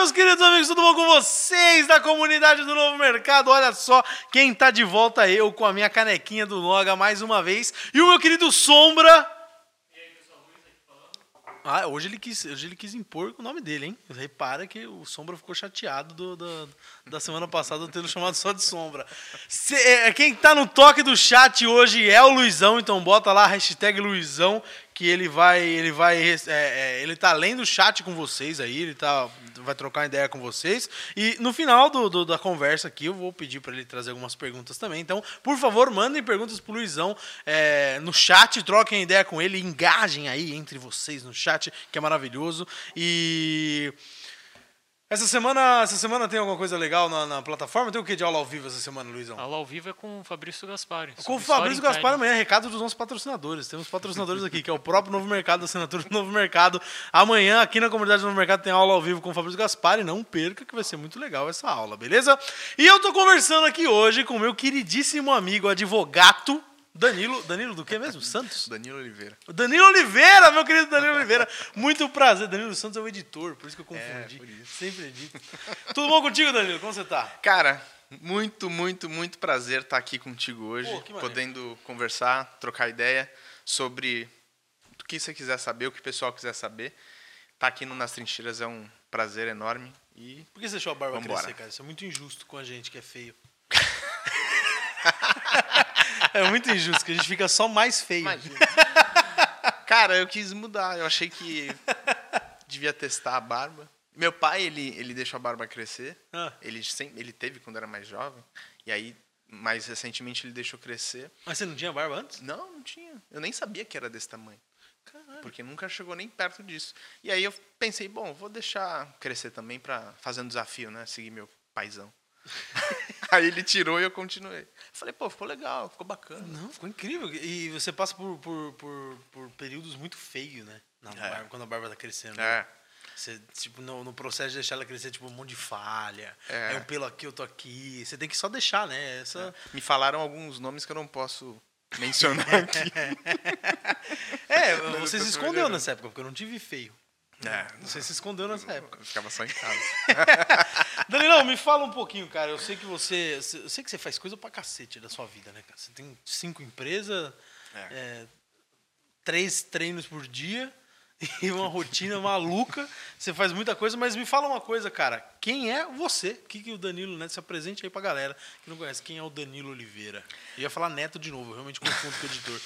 meus queridos amigos, tudo bom com vocês da comunidade do Novo Mercado? Olha só quem tá de volta, eu com a minha canequinha do Noga mais uma vez. E o meu querido Sombra. Ah, hoje ele, quis, hoje ele quis impor o nome dele, hein? Repara que o Sombra ficou chateado do, do- da semana passada tendo chamado só de Sombra. Se- é, quem tá no toque do chat hoje é o Luizão, então bota lá a hashtag Luizão, que ele vai. Ele vai. é, é, ele tá lendo o chat com vocês aí, ele tá, vai trocar ideia com vocês. E no final do, do- da conversa aqui, eu vou pedir para ele trazer algumas perguntas também. Então, por favor, mandem perguntas pro Luizão é, no chat, troquem ideia com ele, engajem aí entre vocês no chat, que é maravilhoso. E. Essa semana, essa semana tem alguma coisa legal na, na plataforma? Tem o que de aula ao vivo essa semana, Luizão? Aula ao vivo é com o Fabrício Gaspari. Com o Fabrício Gaspar interna. amanhã, recado dos nossos patrocinadores. Temos patrocinadores aqui, que é o próprio Novo Mercado, assinatura do Novo Mercado. Amanhã, aqui na comunidade do Novo Mercado, tem aula ao vivo com o Fabrício Gaspar e não perca, que vai ser muito legal essa aula, beleza? E eu tô conversando aqui hoje com o meu queridíssimo amigo, advogado Danilo. Danilo do que mesmo? Santos? Danilo Oliveira. Danilo Oliveira, meu querido Danilo Oliveira. Muito prazer. Danilo Santos é o editor, por isso que eu confundi. É, por isso. Sempre edito. Tudo bom contigo, Danilo? Como você tá? Cara, muito, muito, muito prazer estar aqui contigo hoje, Pô, podendo conversar, trocar ideia sobre o que você quiser saber, o que o pessoal quiser saber. Estar aqui no Nas Trincheiras é um prazer enorme e Por que você deixou a barba Vambora. crescer, cara? Isso é muito injusto com a gente que é feio. é muito injusto, que a gente fica só mais feio. Imagina. Cara, eu quis mudar. Eu achei que devia testar a barba. Meu pai, ele, ele deixou a barba crescer. Ah. Ele, sempre, ele teve quando era mais jovem. E aí, mais recentemente, ele deixou crescer. Mas você não tinha barba antes? Não, não tinha. Eu nem sabia que era desse tamanho. Caralho. Porque nunca chegou nem perto disso. E aí eu pensei, bom, vou deixar crescer também pra fazer um desafio, né? Seguir meu paizão. aí ele tirou e eu continuei. Falei, pô, ficou legal, ficou bacana. Não, ficou incrível. E você passa por, por, por, por períodos muito feios, né? Na É. barba, quando a barba tá crescendo. né? É. Você, tipo, no, no processo de deixar ela crescer, tipo, um monte de falha. É. Aí um pelo aqui, eu tô aqui. Você tem que só deixar, né? Essa... Me falaram alguns nomes que eu não posso mencionar aqui. É, você se escondeu nessa época, porque eu não tive feio. É, Você se escondeu nessa época. Eu ficava só em casa. Danilão, me fala um pouquinho, cara. Eu sei que você. Eu sei que você faz coisa pra cacete da sua vida, né, cara? Você tem cinco empresas, É. é, três treinos por dia e uma rotina maluca. Você faz muita coisa, mas me fala uma coisa, cara. Quem é você? O que, que o Danilo Neto se apresente aí pra galera que não conhece? Quem é o Danilo Oliveira? Eu ia falar Neto de novo, eu realmente confundo com o editor.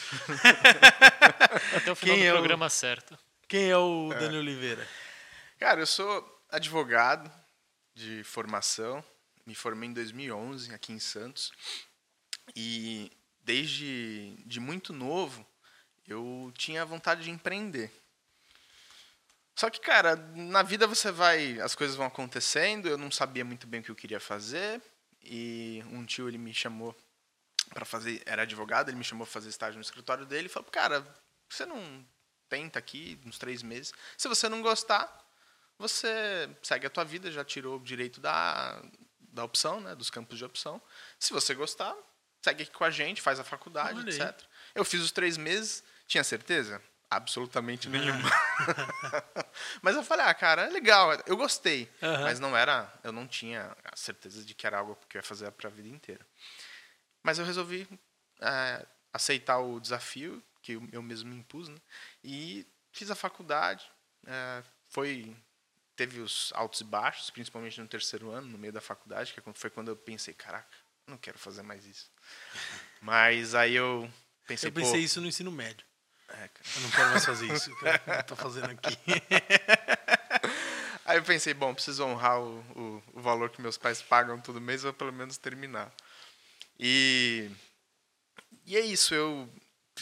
Até o final Quem do é o- programa certo. Quem é o Danilo Oliveira? Cara, eu sou advogado de formação. Me formei em 2011 aqui em Santos. E desde de muito novo eu tinha vontade de empreender. Só que, cara, na vida você vai, as coisas vão acontecendo. Eu não sabia muito bem o que eu queria fazer e um tio ele me chamou para fazer, era advogado, ele me chamou para fazer estágio no escritório dele e falou, cara, você não tenta aqui uns três meses. Se você não gostar, você segue a tua vida, já tirou o direito da, da opção, né, dos campos de opção. Se você gostar, segue aqui com a gente, faz a faculdade, Olha aí. etc. Eu fiz os três meses, tinha certeza? Absolutamente nenhuma. mas eu falei, ah, cara, é legal, eu gostei. Aham. Mas não era, eu não tinha a certeza de que era algo que eu ia fazer para a vida inteira. Mas eu resolvi é, aceitar o desafio que eu eu mesmo me impus, né? E fiz a faculdade. é, foi teve os altos e baixos, principalmente no terceiro ano, no meio da faculdade, que foi quando eu pensei, caraca, não quero fazer mais isso. Mas aí eu pensei, Eu pensei isso no ensino médio. é. Eu não quero mais fazer isso. Que eu tô fazendo aqui? Aí eu pensei, bom, preciso honrar o, o, o valor que meus pais pagam todo mês, vou pelo menos terminar. E, e é isso, eu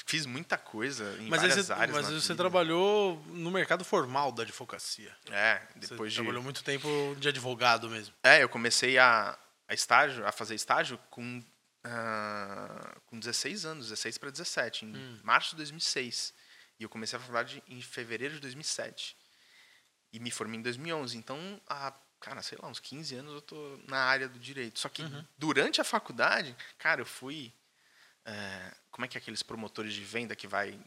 fiz muita coisa em Mas, várias você, áreas. mas você vida. trabalhou no mercado formal da advocacia. É, Você depois de. trabalhou muito tempo de advogado mesmo. É, eu comecei a, a estágio, a fazer estágio com, ah, com 16 anos, 16 para 17, em Hum. março de 2006. E eu comecei a faculdade em fevereiro de 2007. E me formei em 2011. Então, há, cara, sei lá, uns 15 anos eu tô na área do direito. Só que Uhum. durante a faculdade, cara, eu fui. é, como é que é aqueles promotores de venda que vai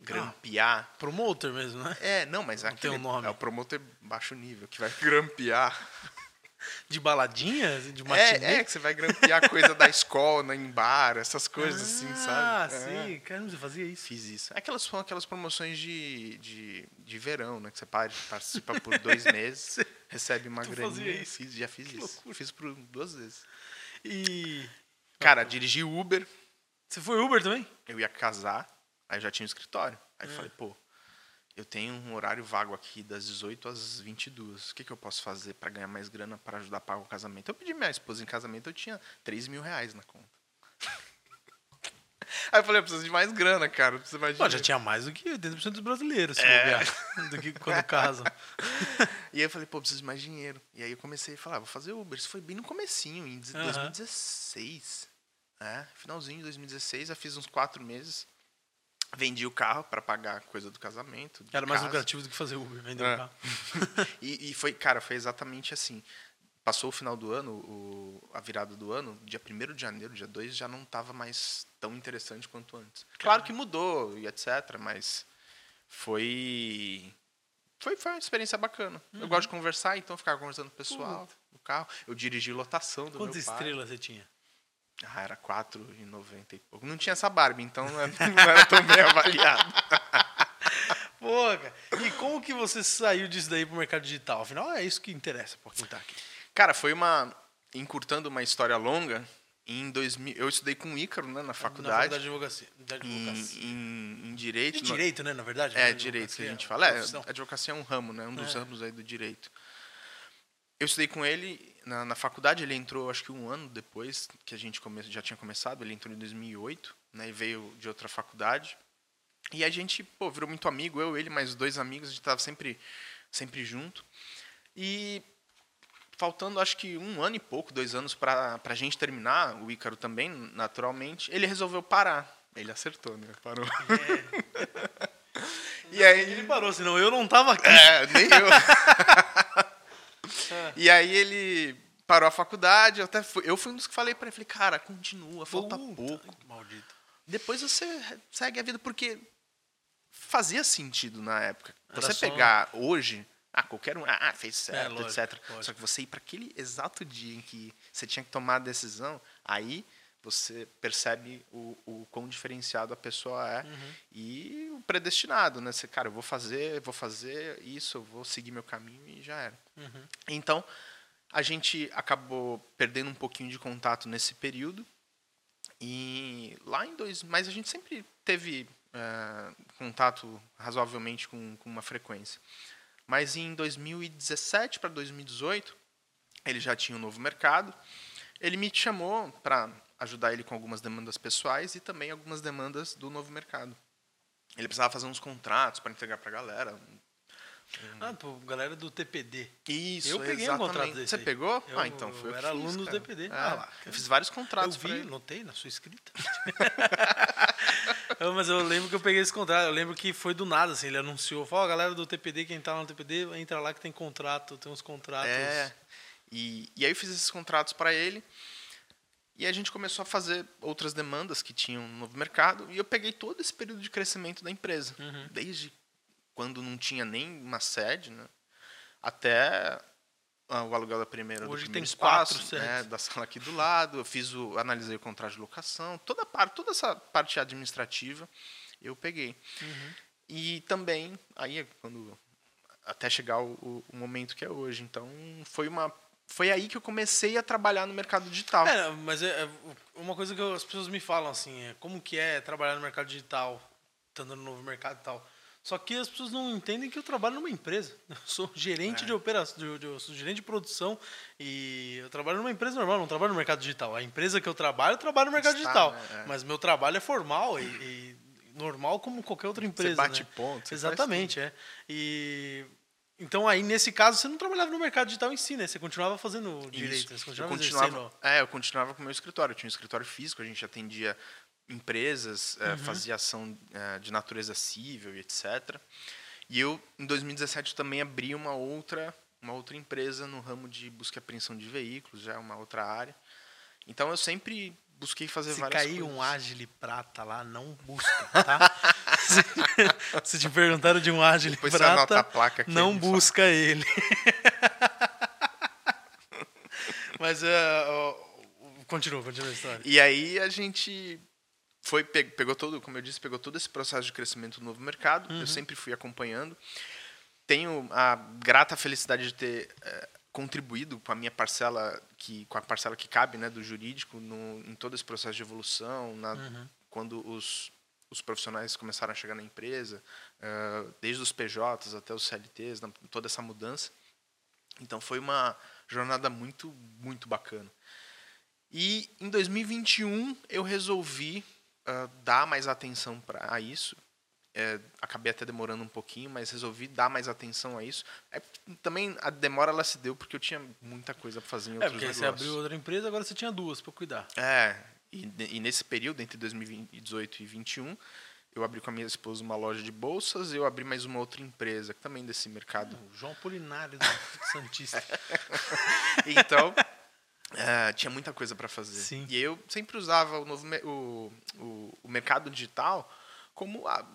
grampear. Promoter mesmo, né? É, não, mas é, Não tem aquele, um nome. é o promotor baixo nível, que vai grampear. De baladinha? De matinê? É, é, que você vai grampear coisa da escola, em bar, essas coisas assim, Ah, sabe? É. sim. Caramba, você fazia isso. Fiz isso. Aquelas são aquelas promoções de, de, de verão, né? Que você participa por dois meses, recebe uma Tu graninha. fazia isso? Fiz, já fiz Que isso. loucura. Fiz por duas vezes. E... Cara, dirigi Uber, Você foi Uber também? eu ia casar, aí eu já tinha um escritório. Aí É. eu falei, pô, eu tenho um horário vago aqui das 18 às 22. O que, que eu posso fazer para ganhar mais grana para ajudar a pagar o casamento? Eu pedi minha esposa em casamento, eu tinha 3 mil reais na conta. Aí eu falei, eu preciso de mais grana, cara. Eu preciso mais Pô, já tinha mais do que 80% dos brasileiros, se É. bobear, do que quando casam. E aí eu falei, pô, preciso de mais dinheiro. E aí eu comecei a falar, vou fazer Uber. Isso foi bem no comecinho, em Aham. 2016. É, finalzinho de 2016, eu fiz uns quatro meses. Vendi o carro para pagar a coisa do casamento. Era mais casa. lucrativo do que fazer Uber, vender É. um carro. E, e foi, cara, foi exatamente assim. Passou o final do ano, o, a virada do ano, dia 1 de janeiro, dia 2, já não estava mais tão interessante quanto antes. Claro que mudou e etc, mas foi. Foi, foi uma experiência bacana. Uhum. Eu gosto de conversar, então eu ficava conversando com o pessoal no carro. Eu dirigi lotação do Quantas meu pai. estrelas você tinha? Ah, era 4,90 e pouco. Não tinha essa Barbie, então não era, tão bem avaliado. Pô, cara. E como que você saiu disso daí pro mercado digital? Afinal, é isso que interessa pra quem tá aqui. Cara, foi uma. Encurtando uma história longa, em 2000. Eu estudei com o Ícaro, né, na Na faculdade. faculdade de advocacia. De em, advocacia. em, em direito. De direito, né, na verdade? É, né, direito que a gente fala. É, advocacia é um ramo, né? Um dos É. ramos aí do direito. Eu estudei com ele na, na faculdade, ele entrou acho que um ano depois que a gente come, já tinha começado, ele entrou em 2008, né? E veio de outra faculdade. E a gente, pô, virou muito amigo, eu, ele, mais dois amigos, a gente tava sempre, sempre junto. E faltando acho que um ano e pouco, dois anos para a gente terminar, o Ícaro também, naturalmente, ele resolveu parar. Ele acertou, né? Parou. e aí Ele parou, senão eu não tava aqui. é, nem eu. e aí ele parou a faculdade, eu até fui, eu fui um dos que falei pra ele, falei, cara, continua, falta Puta, pouco. Maldito. Depois você segue a vida, porque fazia sentido na época. Era Você só- pegar hoje, ah, qualquer um, ah, fez certo, lógico, etc. lógico. Só que você ir para aquele exato dia em que você tinha que tomar a decisão, aí você percebe o, o quão diferenciado a pessoa é Uhum. e o predestinado, né? Você, cara, eu vou fazer, vou fazer isso, eu vou seguir meu caminho e já era. Uhum. Então, a gente acabou perdendo um pouquinho de contato nesse período. E lá em dois. Mas a gente sempre teve eh, contato razoavelmente com, com uma frequência. Mas em 2017 para 2018, ele já tinha um novo mercado. Ele me chamou para ajudar ele com algumas demandas pessoais e também algumas demandas do novo mercado. Ele precisava fazer uns contratos para entregar para a galera. Ah, pô, galera do TPD. Isso, Eu peguei um exatamente. contrato desse Você aí. pegou? Eu- ah, então foi eu eu era fiz, aluno do cara. DPD. É, Ah lá, eu fiz vários Eu contratos pra vi, notei na sua escrita. Eu, mas eu lembro que eu peguei esse contrato. Eu lembro que foi do nada, assim. Ele anunciou, falou, ó, galera do TPD, quem tá lá no TPD, entra lá que tem contrato, tem uns contratos. É. E, e aí eu fiz esses contratos para ele. E a gente começou a fazer outras demandas que tinham no novo mercado. E eu peguei todo esse período de crescimento da empresa. Uhum. Desde quando não tinha nem uma sede, né? Até ah, o aluguel da primeira Hoje do tem espaço, quatro né, da sala aqui do lado. Eu fiz o, analisei o contrato de locação, toda parte, toda essa parte administrativa eu peguei. Uhum. E também aí quando até chegar o- o momento que é hoje. Então foi uma foi aí que eu comecei a trabalhar no mercado digital. É, mas é, é uma coisa que eu- as pessoas me falam assim, é como que é trabalhar no mercado digital, estando no novo mercado e tal. Só que as pessoas não entendem que eu trabalho numa empresa. Eu sou gerente É. de operação, de- de- eu sou gerente de produção e eu trabalho numa empresa normal, não trabalho no mercado digital. A empresa que eu trabalho, eu trabalho no mercado Está, digital. né? É. Mas meu trabalho é formal e, e normal como qualquer outra empresa. bate né? ponto, você Exatamente, é. E então aí nesse caso você não trabalhava no mercado digital em si, né? Você continuava fazendo direito, você Eu continuava, continuava, exercendo. é, eu continuava com o meu escritório. Eu tinha um escritório físico, a gente atendia empresas, Uhum. eh, fazia ação eh, de natureza civil e etc. E eu, em 2017, também abri uma outra, uma outra empresa no ramo de busca e apreensão de veículos, já é uma outra área. Então eu sempre busquei fazer Se várias cair coisas. um Agile prata lá, não busca, tá? Se te perguntaram de um Agile Depois prata, a placa aqui, não ele fala. busca ele. Mas é, ó, continua, continua a história. E aí a gente foi pe- pegou todo, como eu disse, pegou todo esse processo de crescimento do novo mercado. Eu sempre fui acompanhando. Tenho a grata felicidade de ter eh, contribuído com a minha parcela que com a parcela que cabe, né, do jurídico no, em todo esse processo de evolução, na, quando os os profissionais começaram a chegar na empresa, desde os PJs até os CLTs, toda essa mudança. Então foi uma jornada muito muito bacana. E em 2021 eu resolvi dar mais atenção para isso. É, acabei até demorando um pouquinho, mas resolvi dar mais atenção a isso. É, também a demora ela se deu porque eu tinha muita coisa para fazer em É, outros porque aí você negócios. abriu outra empresa, agora você tinha duas pra cuidar. É, e, e nesse período, entre 2018 e 2021, eu abri com a minha esposa uma loja de bolsas e eu abri mais uma outra empresa, também desse mercado O João Polinário do Santista. Então, é, tinha muita coisa para fazer. Sim. E eu sempre usava o, novo, o, o, o mercado digital como a-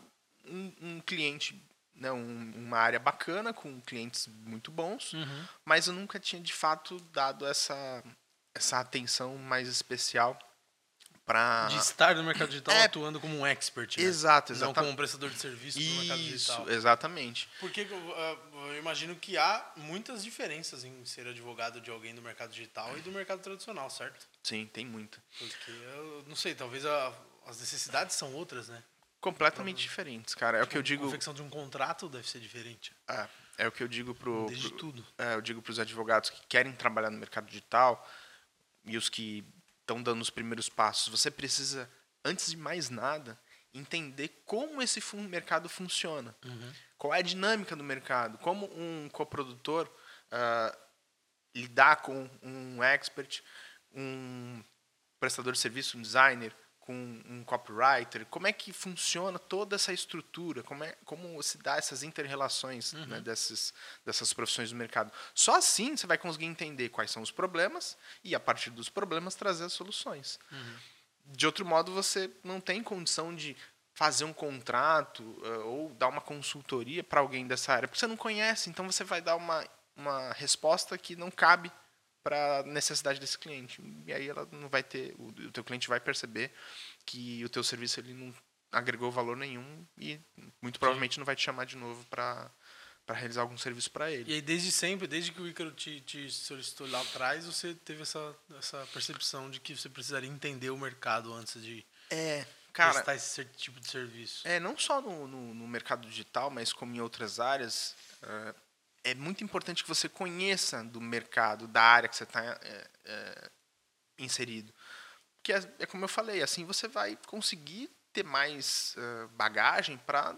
um, um cliente, né, um- uma área bacana, com clientes muito bons, Uhum. mas eu nunca tinha, de fato, dado essa, essa atenção mais especial para... De estar no mercado digital É. atuando como um expert, né? Exato, Não exatamente. como um prestador de serviço no mercado digital. Isso, exatamente. Porque eu, ah, eu imagino que há muitas diferenças em ser advogado de alguém do mercado digital e do mercado tradicional, certo? Sim, tem muita. Porque eu não sei, talvez a- as necessidades são outras, né? Completamente diferentes, cara. É o que eu A digo... confecção de um contrato deve ser diferente. É, é o que eu digo pro, Desde pro- tudo. é, eu digo para os advogados que querem trabalhar no mercado digital e os que estão dando os primeiros passos. Você precisa, antes de mais nada, entender como esse mercado funciona. Qual é a dinâmica do mercado? Como um coprodutor ah, lidar com um expert, um prestador de serviço, um designer, com um copywriter, como é que funciona toda essa estrutura, como, é, como se dá essas interrelações né, dessas, dessas profissões do mercado. Só assim você vai conseguir entender quais são os problemas e, a partir dos problemas, trazer as soluções. De outro modo, você não tem condição de fazer um contrato ah, ou dar uma consultoria para alguém dessa área, porque você não conhece, então você vai dar uma, uma resposta que não cabe para a necessidade desse cliente. E aí ela não vai ter, o, o teu cliente vai perceber que o teu serviço ele não agregou valor nenhum e muito provavelmente não vai te chamar de novo para para realizar algum serviço para ele. E aí, desde sempre, desde que o Ícaro te, te solicitou lá atrás, você teve essa, essa percepção de que você precisaria entender o mercado antes de É, cara, prestar esse tipo de serviço. É, não só no, no, no mercado digital, mas como em outras áreas, é, é muito importante que você conheça do mercado, da área que você está inserido. Porque é, é como eu falei, assim você vai conseguir ter mais é, bagagem para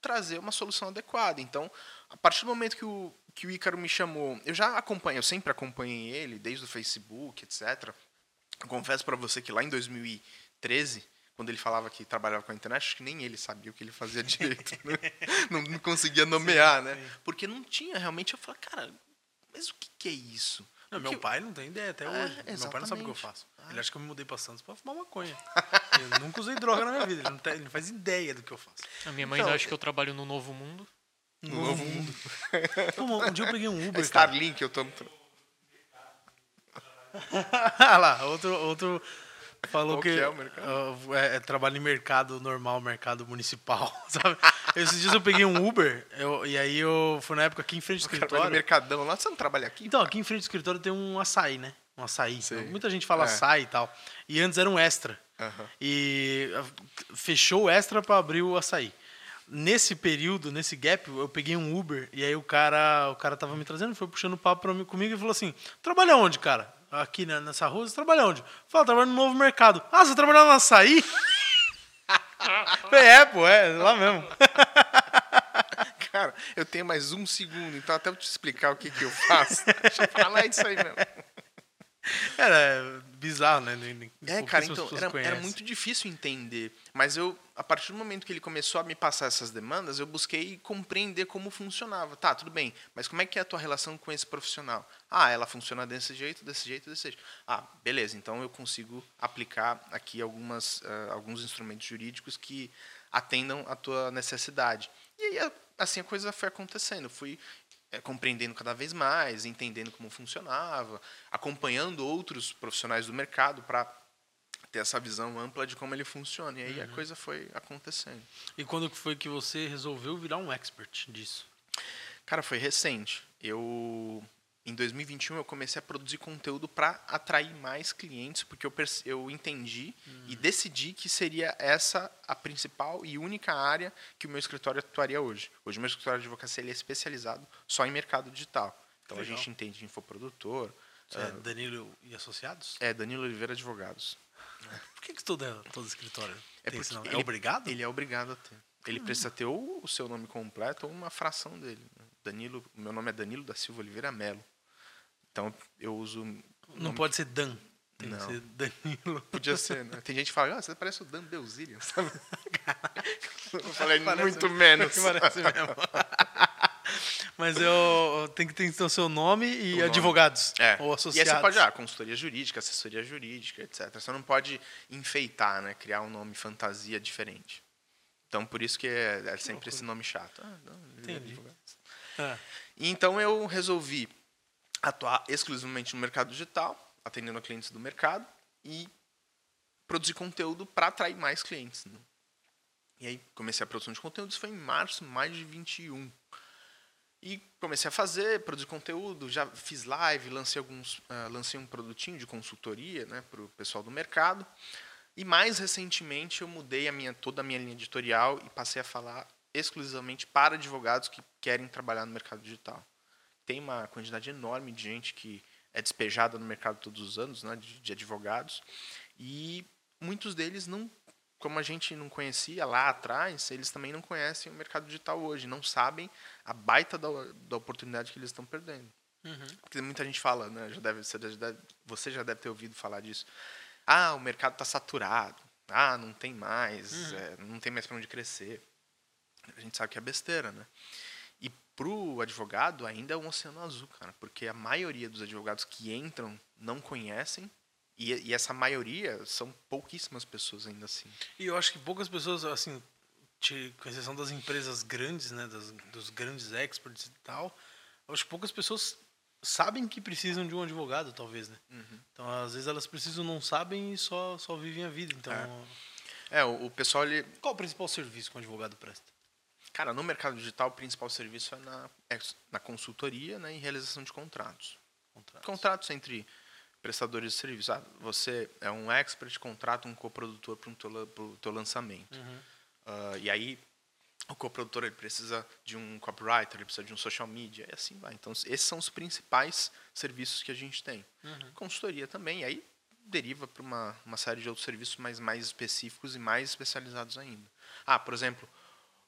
trazer uma solução adequada. Então, a partir do momento que o, que o Ícaro me chamou, eu já acompanho, eu sempre acompanhei ele, desde o Facebook, etc. Eu confesso para você que lá em 2013, quando ele falava que trabalhava com a internet, acho que nem ele sabia o que ele fazia direito. né? não, não conseguia nomear, né? sim. Porque não tinha realmente. Eu falei, cara, mas o que, que é isso? Não, meu pai não tem ideia até É, hoje. Meu pai não sabe o que eu exatamente. faço. Ele acha que eu me mudei pra Santos pra fumar maconha. eu nunca usei droga na minha vida. Ele não, tem- ele não faz ideia do que eu faço. A minha mãe Então- acha que eu trabalho no Novo Mundo. No novo mundo. Pô, um dia eu peguei um É Uber, cara. Starlink, eu tô. ah lá, outro, outro falou Qual que, que é o mercado? ah, é, é trabalho em mercado normal, mercado municipal, sabe? Esses dias eu peguei um Uber eu- e aí eu fui na época aqui em frente ao Trabalho no escritório. Mercadão lá, você não trabalha aqui? Então, aqui em frente ao escritório tem um açaí, né? Um açaí. Sei. Muita gente fala É. açaí e tal. E antes era um extra. Aham. E ah, fechou o extra pra abrir o açaí. Nesse período, nesse gap, eu peguei um Uber e aí o cara, o cara tava me trazendo, foi puxando papo pra mim, comigo e falou assim: "Trabalha onde, cara? Aqui nessa rua, você trabalha onde?" Fala, trabalho no novo mercado. Ah, você trabalha no açaí? É, pô, é, lá mesmo. Cara, eu tenho mais um segundo, então até eu te explicar o que, que eu faço. Deixa eu falar isso aí mesmo. Era bizarro, né? É, cara, então era, era muito difícil entender. Mas eu, a partir do momento que ele começou a me passar essas demandas, eu busquei compreender como funcionava. Tá, tudo bem, mas como é que é a tua relação com esse profissional? Ah, ela funciona desse jeito, desse jeito, desse jeito. Ah, beleza, então eu consigo aplicar aqui algumas, ah, alguns instrumentos jurídicos que atendam a tua necessidade. E aí, assim, a coisa foi acontecendo. Fui é, compreendendo cada vez mais, entendendo como funcionava, acompanhando outros profissionais do mercado para ter essa visão ampla de como ele funciona. E aí a coisa foi acontecendo. E quando foi que você resolveu virar um expert disso? Cara, foi recente. Eu em 2021 eu comecei a produzir conteúdo para atrair mais clientes, porque eu, eu entendi e decidi que seria essa a principal e única área que o meu escritório atuaria hoje. Hoje o meu escritório de advocacia é especializado só em mercado digital. Então a Legal. gente entende de infoprodutor. Você é Danilo e Associados? É Danilo Oliveira Advogados. Por que, que todo, todo escritório É tem esse nome? ele- É obrigado? Ele é obrigado a ter. Ele precisa ter ou o seu nome completo ou uma fração dele. Danilo, meu nome é Danilo da Silva Oliveira Melo. Então eu uso. Não nome- pode ser Dan. Tem Não. que ser Danilo. Podia ser, né? Tem gente que fala, ah, você parece o Dan Belzilian, sabe? eu falei Parece- muito menos. Parece mesmo. Mas eu tem que ter então seu nome e O nome. advogados. É. Ou E associados. aí você pode, ah, consultoria jurídica, assessoria jurídica, etc. Você não pode enfeitar, né? Criar um nome fantasia diferente. Então, por isso que é, é sempre esse nome chato. Ah, não, Entendi. advogados. É. E então eu resolvi atuar exclusivamente no mercado digital, atendendo a clientes do mercado e produzir conteúdo para atrair mais clientes. né? E aí comecei a produção de conteúdo, isso foi em março, mais de 21. E comecei a fazer, produzir conteúdo, já fiz live, lancei alguns, ah, lancei um produtinho de consultoria, né, para o pessoal do mercado. E mais recentemente eu mudei a minha, toda a minha linha editorial e passei a falar exclusivamente para advogados que querem trabalhar no mercado digital. Tem uma quantidade enorme de gente que é despejada no mercado todos os anos, né, de, de advogados, e muitos deles não, como a gente não conhecia lá atrás, eles também não conhecem o mercado digital hoje, não sabem a baita da, da oportunidade que eles estão perdendo. Uhum. Porque muita gente fala, né? Já deve, você, já deve, você já deve ter ouvido falar disso. Ah, o mercado está saturado. Ah, não tem mais. é, não tem mais para onde crescer. A gente sabe que é besteira, né? E pro advogado ainda é um oceano azul, cara, porque a maioria dos advogados que entram não conhecem e, e essa maioria são pouquíssimas pessoas ainda assim. E eu acho que poucas pessoas, assim, te- com exceção das empresas grandes, né, das, dos grandes experts e tal, eu acho que poucas pessoas sabem que precisam de um advogado, talvez, né? Então, às vezes elas precisam, não sabem e só, só vivem a vida. Então, É, o, o pessoal ele, qual o principal serviço que um advogado presta? Cara, no mercado digital, o principal serviço é na, é na consultoria né, e realização de contratos. Contratos. Contratos entre prestadores de serviço. Ah, você é um expert, contrata um coprodutor para o teu, teu lançamento. Uhum. Ah, e aí, o coprodutor ele precisa de um copywriter, ele precisa de um social media, e assim vai. Então, esses são os principais serviços que a gente tem. Uhum. Consultoria também, e aí deriva para uma, uma série de outros serviços mais, mais específicos e mais especializados ainda. Ah, por exemplo,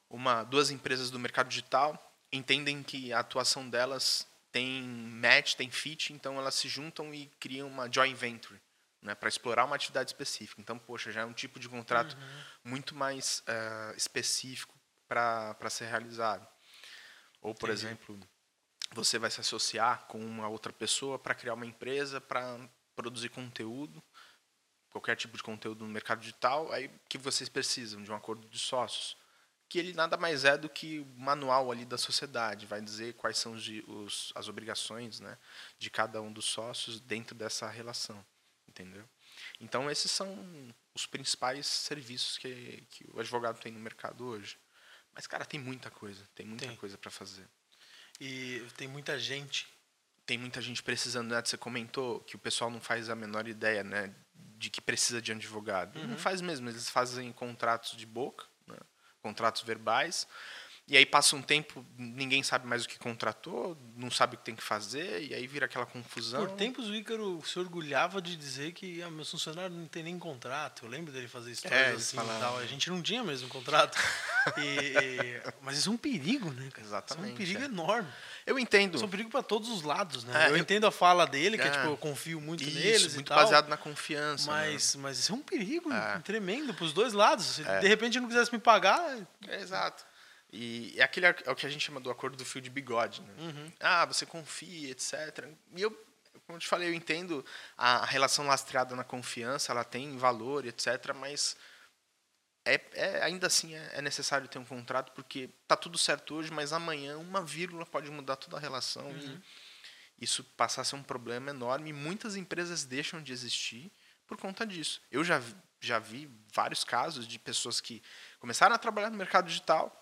uma, duas empresas do mercado digital entendem que a atuação delas tem match, tem fit, então elas se juntam e criam uma joint venture né, para explorar uma atividade específica. Então, poxa, já é um tipo de contrato muito mais eh, específico para ser realizado. Ou, por Entendi. exemplo, você vai se associar com uma outra pessoa para criar uma empresa para produzir conteúdo, qualquer tipo de conteúdo no mercado digital, aí que vocês precisam de um acordo de sócios, que ele nada mais é do que o manual ali da sociedade, vai dizer quais são os, os- as obrigações né, de cada um dos sócios dentro dessa relação, entendeu? Então esses são os principais serviços que, que o advogado tem no mercado hoje. Mas cara, tem muita coisa, tem muita Tem. coisa para fazer. E tem muita gente. tem muita gente precisando, né? Você comentou que o pessoal não faz a menor ideia, né? De que precisa de um advogado. Não faz mesmo, eles fazem contratos de boca, contratos verbais. E aí passa um tempo, ninguém sabe mais o que contratou, não sabe o que tem que fazer, e aí vira aquela confusão. Por tempos o Ícaro se orgulhava de dizer que ah, meus funcionários não tem nem contrato. Eu lembro dele fazer histórias É, assim e tal. A gente não tinha mesmo contrato. E- e- mas isso é um perigo, né, cara? Isso é um Exatamente, perigo é. enorme. Eu entendo. É um perigo para todos os lados, né? É, eu, eu- entendo a fala dele, que é, É. tipo, eu confio muito Isso, neles muito e tal. baseado na confiança. né? Mas, mas isso é um perigo É. tremendo pros dois lados. Se É. de repente não quisesse me pagar, É, exato. E é aquele é o que a gente chama do acordo do fio de bigode. Né? Uhum. Ah, você confia, etc. E eu, como eu te falei, eu entendo a relação lastreada na confiança, ela tem valor, etc. Mas é, é- ainda assim é, é necessário ter um contrato, porque tá tudo certo hoje, mas amanhã uma vírgula pode mudar toda a relação Uhum. e isso passar a ser um problema enorme. Muitas empresas deixam de existir por conta disso. Eu já, vi- já vi vários casos de pessoas que começaram a trabalhar no mercado digital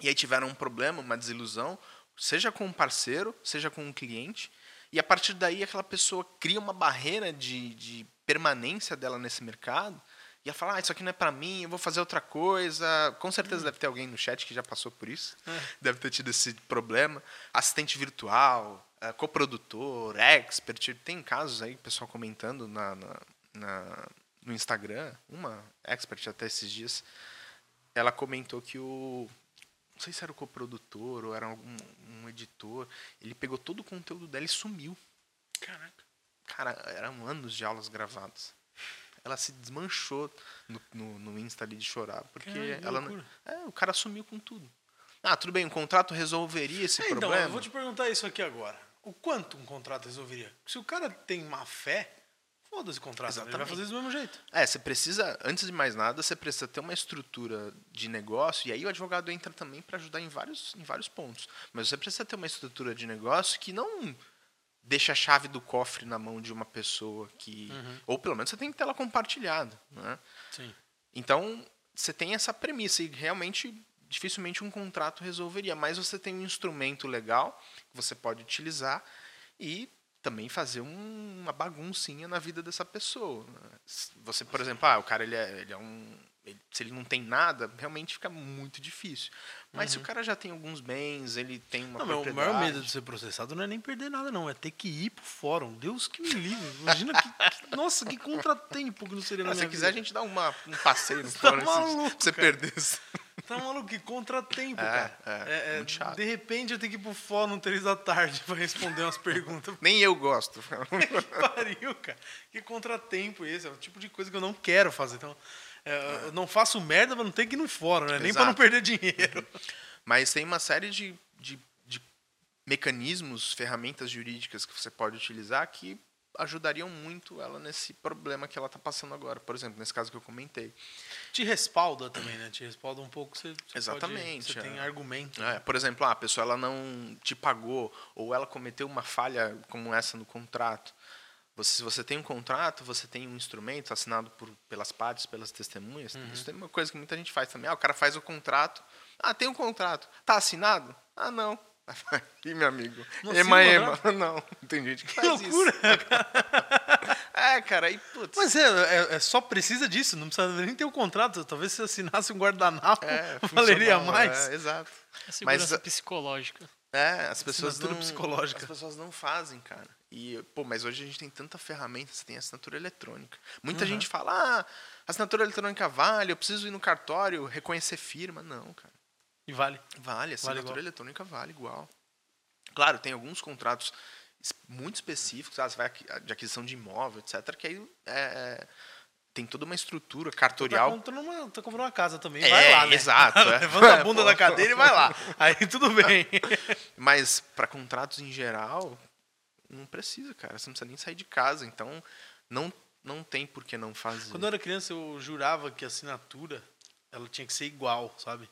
e aí tiveram um problema, uma desilusão, seja com um parceiro, seja com um cliente, e a partir daí aquela pessoa cria uma barreira de, de permanência dela nesse mercado, e ela fala, ah, isso aqui não é para mim, eu vou fazer outra coisa. Com certeza deve ter alguém no chat que já passou por isso, deve ter tido esse problema. Assistente virtual, eh, coprodutor, expert, tem casos aí, pessoal comentando na, na- na- no Instagram, uma expert até esses dias, ela comentou que o. Não sei se era o coprodutor ou era algum um editor. Ele pegou todo o conteúdo dela e sumiu. Caraca. Cara, eram anos de aulas gravadas. Ela se desmanchou no, no, no Insta ali de chorar. Porque que ela não- é, o cara sumiu com tudo. Ah, tudo bem, um contrato resolveria esse É, então, problema. eu vou te perguntar isso aqui agora. O quanto um contrato resolveria? Se o cara tem má fé, foda-se o contrato. Ele vai Exatamente. fazer do mesmo jeito. É, você precisa, antes de mais nada, você precisa ter uma estrutura de negócio, e aí o advogado entra também para ajudar em vários, em vários pontos. Mas você precisa ter uma estrutura de negócio que não deixa a chave do cofre na mão de uma pessoa que. Ou pelo menos você tem que ter ela compartilhada. Né? Sim. Então, você tem essa premissa, e realmente, dificilmente um contrato resolveria, mas você tem um instrumento legal que você pode utilizar e também fazer um- uma baguncinha na vida dessa pessoa. né? Você, por exemplo, ah, o cara ele é, ele é um. Ele- se ele não tem nada, realmente fica muito difícil. Mas se o cara já tem alguns bens, ele tem uma Não, meu, o propriedade... maior medo de ser processado não é nem perder nada, não. É ter que ir pro fórum. Deus que me livre. Imagina que. que- nossa, que contratempo que não seria na Ah, se quiser, a vida. gente dá uma, um passeio no Tá fórum, se- maluco, pra você perder isso. Tá maluco, que contratempo, É, cara. é, muito chato. De repente eu tenho que ir pro fórum três da tarde pra responder umas perguntas. Nem eu gosto. que pariu, cara. Que contratempo esse. É o tipo de coisa que eu não quero fazer. Então, é, eu não faço merda pra não ter que ir no fórum, né? Nem pra não perder dinheiro. Mas tem uma série de, de, de mecanismos, ferramentas jurídicas que você pode utilizar que ajudariam muito ela nesse problema que ela está passando agora. Por exemplo, nesse caso que eu comentei. Te respalda também, né? Te respalda um pouco, você, você Exatamente, Pode, você tem é. argumento. É, por exemplo, ah, a pessoa ela não te pagou ou ela cometeu uma falha como essa no contrato. Você, se você tem um contrato, você tem um instrumento assinado por, pelas partes, pelas testemunhas. Isso tem uma coisa que muita gente faz também. Ah, o cara faz o contrato. Ah, tem um contrato. Tá assinado? Ah, não. Ih, meu amigo. Não ema, ema. Não, tem gente que Que faz loucura! isso. É, cara, aí, putz. Mas é, é- é só precisa disso, não precisa nem ter o contrato. Talvez se assinasse um guardanapo, é, valeria funcional, mais. É, exato. A segurança Mas- psicológica. É, as pessoas não, psicológica. As pessoas não fazem, cara. E, pô, mas hoje a gente tem tanta ferramenta, você tem assinatura eletrônica. Muita gente fala, ah, assinatura eletrônica vale, eu preciso ir no cartório, reconhecer firma. Não, cara. E vale. Vale, assinatura igual. eletrônica vale igual. Claro, tem alguns contratos muito específicos, ah, você vai de aquisição de imóvel, etc., que aí é, tem toda uma estrutura Tá cartorial. comprando, uma, tá comprando uma casa também, É, vai lá, né? exato, é. Levanta a bunda Pô. da cadeira e vai lá. Aí tudo bem. Mas para contratos em geral, não precisa, cara. Você não precisa nem sair de casa. Então, não, não tem por que não fazer. Quando eu era criança, eu jurava que a assinatura ela tinha que ser igual, sabe?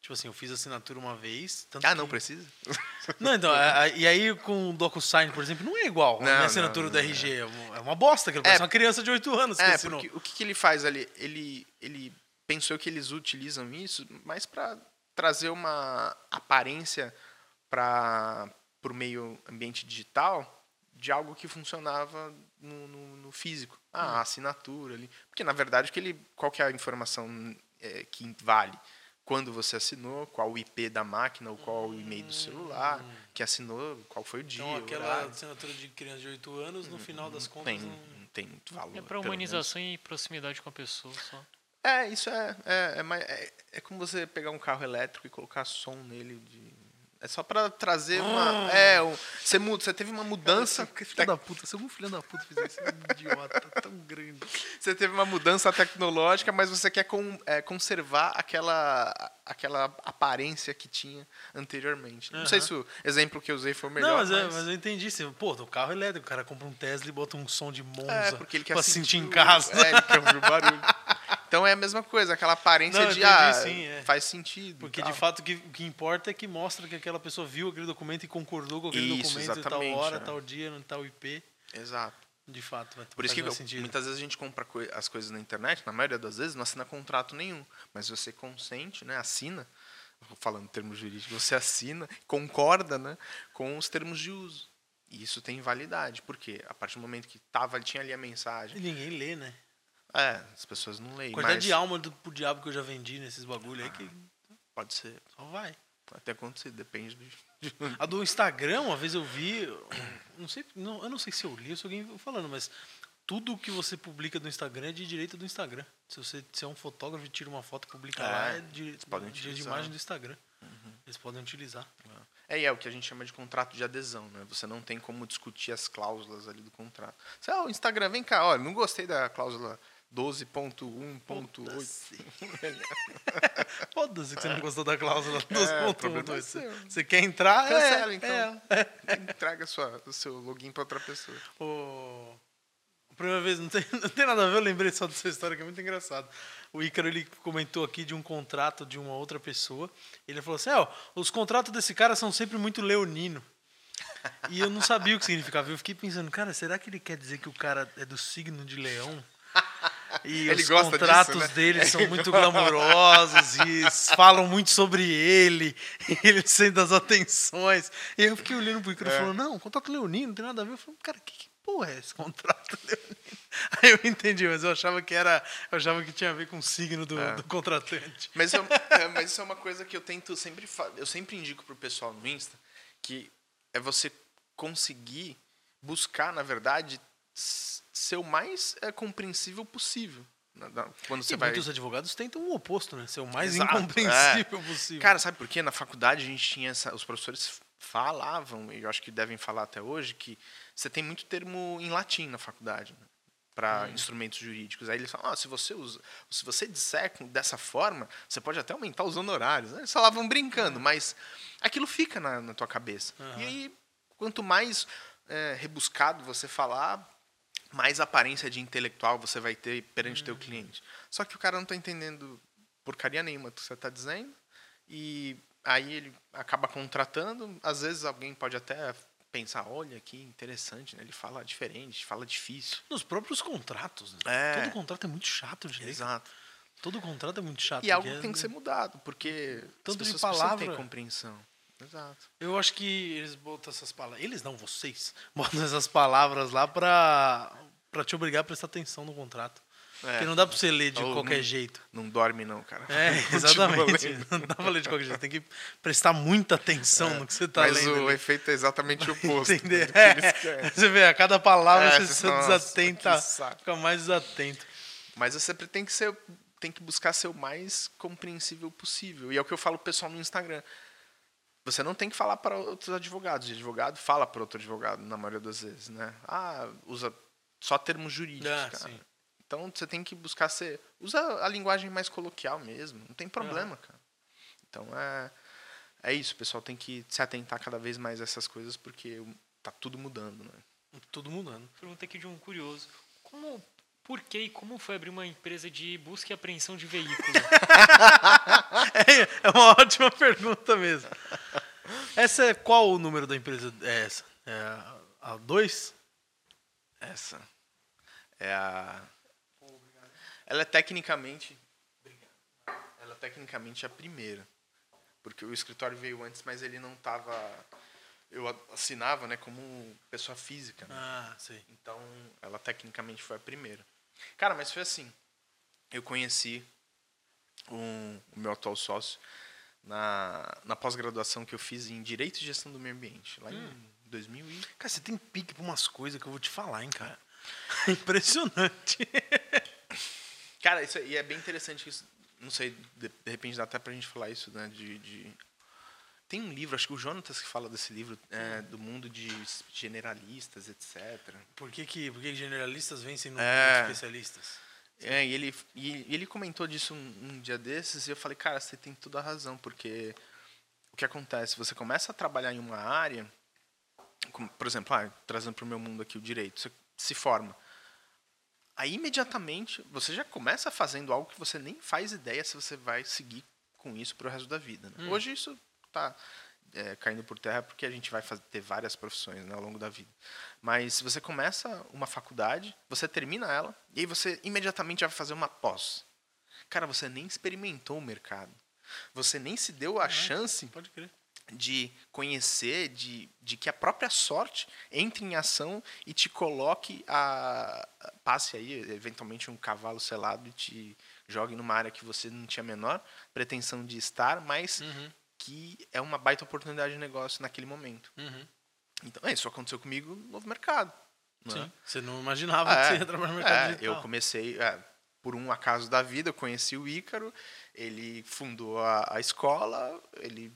Tipo assim, eu fiz assinatura uma vez. Ah, que- não precisa? Não, então, a- a- e aí com o DocuSign, por exemplo, não é igual. a Não, minha não, assinatura não, do é. RG é uma, é uma bosta, que parece É. uma criança de 8 anos que É, porque o que, que ele faz ali? Ele, ele pensou que eles utilizam isso mais para trazer uma aparência para o meio ambiente digital de algo que funcionava no, no- no físico. Ah, Hum. a assinatura ali. Porque, na verdade, que ele, qual que é a informação é, que vale? Quando você assinou, qual o IP da máquina, ou qual o e-mail do celular que assinou, qual foi o dia, Então aquela horário. assinatura de criança de 8 anos, no final das contas, Tem, não... tem muito valor. É menos. humanização e proximidade com a pessoa só. É, isso é. É, é, é, é como você pegar um carro elétrico e colocar som nele. De, é só pra trazer uma. É, um, você, muda, você teve uma mudança. Que filho da puta, se algum filho da puta fizer isso, é um idiota tão grande. Você teve uma mudança tecnológica, mas você quer con- é, conservar aquela, aquela aparência que tinha anteriormente. Não sei se o exemplo que eu usei foi o melhor. não, mas, é- mas- mas eu entendi. Assim, pô, do carro elétrico, o cara compra um Tesla e bota um som de Monza É, porque ele quer pra sentir em o- casa. É, ele quer ouvir o barulho. Então é a mesma coisa, aquela aparência Não, de, entendi, ah, sim, é. faz sentido. e Porque de fato o que, o que importa é que mostra que aquela pessoa viu aquele documento e concordou com aquele Isso, documento em tal hora, é. tal dia, em tal IP. Exato. De fato, vai Por isso que eu- muitas vezes a gente compra coi- as coisas na internet, na maioria das vezes não assina contrato nenhum, mas você consente, né, assina, falando em termos jurídicos, você assina, concorda, né, com os termos de uso. E isso tem validade, porque a partir do momento que tava, tinha ali a E mensagem, ninguém lê, né? É, as pessoas não leem, Quantidade mas de alma do, pro diabo que eu já vendi nesses bagulho aí que pode ser, só vai. até acontecer, depende do... A do Instagram, uma vez eu vi, não sei, não, eu não sei se eu li ou se alguém falando, mas tudo que você publica no Instagram é de direito do Instagram. Se você se é um fotógrafo e tira uma foto e publica É, lá, é de, podem de, de imagem do Instagram. Eles podem utilizar. É, e é o que a gente chama de contrato de adesão, né? Você não tem como discutir as cláusulas ali do contrato. Você, ah, o Instagram, vem cá, olha, não gostei da cláusula 12.1.8. Foda-se que você não gostou da cláusula É, o problema 2.1. é seu. Você quer entrar? Cancela, é, então. é. Entrega sua, o seu login para outra pessoa. O... a Primeira vez, não tem, não tem nada a ver, eu lembrei só dessa história que é muito engraçado. O Ícaro ele comentou aqui de um contrato de uma outra pessoa. Ele falou assim: ó, os contratos desse cara são sempre muito leonino. E eu não sabia o que significava. Eu fiquei pensando, cara, será que ele quer dizer que o cara é do signo de leão? E Ele os contratos disso, né? dele são muito glamurosos e falam muito sobre ele, e ele sente as atenções. E eu fiquei olhando pro Ícaro e É. falando, não, contrato leonino, não tem nada a ver. Eu falei, cara, que, que porra é esse contrato leonino? Aí eu entendi, mas eu achava que era. Eu achava que tinha a ver com o signo do, É. do contratante. Mas, eu- é, mas isso é uma coisa que eu tento sempre. Eu sempre indico pro pessoal no Insta que é você conseguir buscar, na verdade, ser o mais é, compreensível possível. na- Quando você E vai. muitos advogados tentam o oposto, né? Ser o mais Exato, incompreensível é. possível. Cara, sabe por quê? Na faculdade a gente tinha essa, os professores falavam, e eu acho que devem falar até hoje, que você tem muito termo em latim na faculdade, né? para Hum. instrumentos jurídicos. Aí eles falam, ah, se você usa, se você disser com- dessa forma, você pode até aumentar os honorários. Eles falavam brincando, mas aquilo fica na, na tua cabeça. Aham. E aí, quanto mais é, rebuscado você falar, mais aparência de intelectual você vai ter perante teu cliente. Só que o cara não está entendendo porcaria nenhuma do que você está dizendo e aí ele acaba contratando. Às vezes alguém pode até pensar, olha que interessante, né? ele fala diferente, fala difícil. Nos próprios contratos, né? É. Todo contrato é muito chato de ler. Exato. Todo contrato é muito chato. E algo tem que ser mudado, porque Tanto as de pessoas precisam ter palavra- compreensão. Exato. Eu acho que eles botam essas palavras. Eles não, vocês. Botam essas palavras lá pra, pra te obrigar a prestar atenção no contrato. Porque não dá pra você ler de Ou qualquer não- jeito. Não dorme não, cara. É, exatamente. Não dá pra ler de qualquer jeito. Tem que prestar muita atenção no que você tá Mas lendo. o ali. efeito é exatamente o oposto. Entender? eles querem. É, você vê, a cada palavra É, você, você se fala, "Nossa, desatenta, que saco." fica mais desatento. Mas você sempre tem que ser, tem que buscar ser o mais compreensível possível. E é o que eu falo pro pessoal no Instagram. Você não tem que falar para outros advogados. O advogado fala para outro advogado na maioria das vezes, né? Ah, usa só termos jurídicos, Ah, cara. sim. Então você tem que buscar ser, usa a linguagem mais coloquial mesmo. Não tem problema, cara. Então é é isso, o pessoal tem que se atentar cada vez mais a essas coisas porque tá tudo mudando, né? Tudo mudando. Pergunta aqui de um curioso. Como, por que e como foi abrir uma empresa de busca e apreensão de veículo? É, é uma ótima pergunta mesmo. Essa é qual o número da empresa? É essa? É a 2? Essa é a. Ela é tecnicamente. Ela é tecnicamente a primeira. Porque o escritório veio antes, mas ele não estava. Eu assinava né, como pessoa física. né? Ah, sei. Então, ela tecnicamente foi a primeira. Cara, mas foi assim. Eu conheci um- o meu atual sócio na, na pós-graduação que eu fiz em Direito e Gestão do Meio Ambiente, lá em 2000 e... Cara, você tem pique pra umas coisas que eu vou te falar, hein, cara. Impressionante. Cara, isso aí é bem interessante. Isso, não sei, de, de repente dá até pra gente falar isso, né? De, de- Tem um livro, acho que o Jonatas que fala desse livro, é, do mundo de generalistas, etc. Por que, que, por que que generalistas vencem no É. mundo de especialistas? É, e ele, e ele comentou disso um, um dia desses e eu falei, cara, você tem toda a razão, porque o que acontece? Você começa a trabalhar em uma área, como, por exemplo, ah, trazendo para o meu mundo aqui o direito, você se forma. aí imediatamente você já começa fazendo algo que você nem faz ideia se você vai seguir com isso pro resto da vida. né? Hoje isso tá é, caindo por terra porque a gente vai faz- ter várias profissões né, ao longo da vida. Mas se você começa uma faculdade, você termina ela e aí você imediatamente vai fazer uma pós. Cara, você nem experimentou o mercado. Você nem se deu a chance Pode crer. de conhecer, de, de que a própria sorte entre em ação e te coloque a. passe aí, eventualmente, um cavalo selado e te jogue numa área que você não tinha a menor pretensão de estar, mas Uhum. Que é uma baita oportunidade de negócio naquele momento. Uhum. Então, é, isso aconteceu comigo no novo mercado. não é? Sim. Você não imaginava É, que você ia trabalhar no mercado é, digital. eu comecei, é, por um acaso da vida, eu conheci o Ícaro, ele fundou a, a escola, ele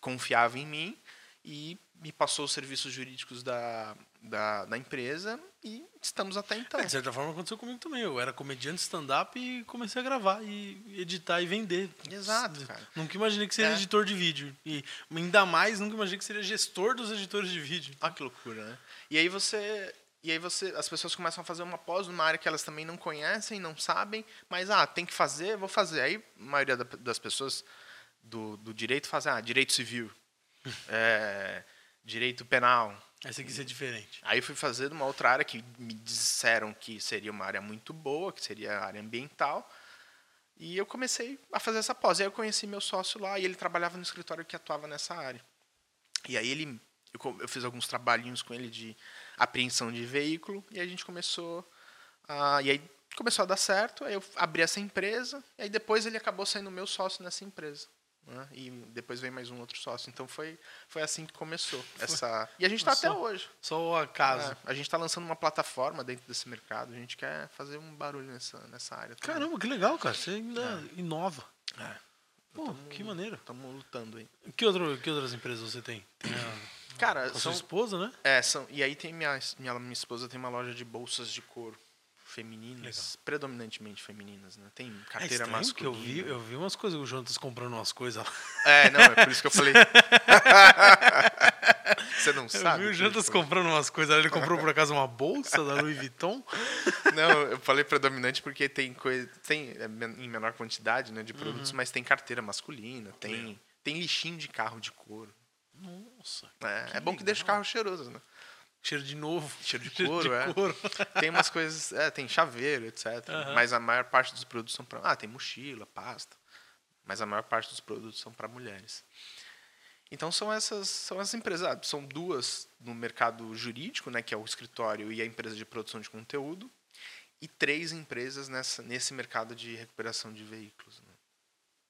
confiava em mim e me passou os serviços jurídicos da, da, da empresa e estamos até então. É, de certa forma aconteceu comigo também. Eu era comediante stand-up e comecei a gravar e editar e vender. Exato, cara. Nunca imaginei que seria É. editor de vídeo. E ainda mais, nunca imaginei que seria gestor dos editores de vídeo. Olha que loucura, né? E aí você. E aí você, as pessoas começam a fazer uma pós numa área que elas também não conhecem, não sabem, mas ah, tem que fazer, vou fazer. Aí a maioria da- das pessoas do, do direito fazem, ah, direito civil, é, direito penal. Você quis ser diferente. Aí fui fazer uma outra área que me disseram que seria uma área muito boa, que seria a área ambiental. E eu comecei a fazer essa pós. Aí eu conheci meu sócio lá e ele trabalhava no escritório que atuava nessa área. E aí ele, eu fiz alguns trabalhinhos com ele de apreensão de veículo e a gente começou a, e aí começou a dar certo. Aí eu abri essa empresa e aí depois ele acabou sendo meu sócio nessa empresa. Né? E depois veio mais um outro sócio. Então foi, foi assim que começou essa. E a gente está até hoje. Só o acaso. É, a gente está lançando uma plataforma dentro desse mercado. A gente quer fazer um barulho nessa, nessa área. também. Caramba, que legal, cara. Você ainda inova. É. Pô, Tamo- que maneiro. Estamos lutando aí. Que, outro, que outras empresas você tem? Tem a, Cara, a sua são, esposa, né? é, são. E aí tem minha, minha, minha esposa tem uma loja de bolsas de couro femininas, Legal. predominantemente femininas, né? Tem É carteira que masculina. eu vi, eu vi umas coisas, o Jonas comprando umas coisas lá. É, não, é por isso que eu falei. Você não Eu sabe? vi o que Jantas comprando umas coisas. Ele comprou por acaso uma bolsa da Louis Vuitton. Não, eu falei predominante porque tem coisa. Tem é, em menor quantidade né, de produtos, mas tem carteira masculina, tem, tem lixinho de carro de couro. Nossa. É, Que é bom que deixa o carro cheiroso, né? Cheiro de novo. Cheiro de couro, é. couro. Tem umas coisas, é, tem chaveiro, etc. Aham. Mas a maior parte dos produtos são para, ah, tem mochila, pasta. Mas a maior parte dos produtos são para mulheres. Então são essas, são essas empresas, ah, são duas no mercado jurídico, né, que é o escritório e a empresa de produção de conteúdo, e três empresas nessa, nesse mercado de recuperação de veículos. né.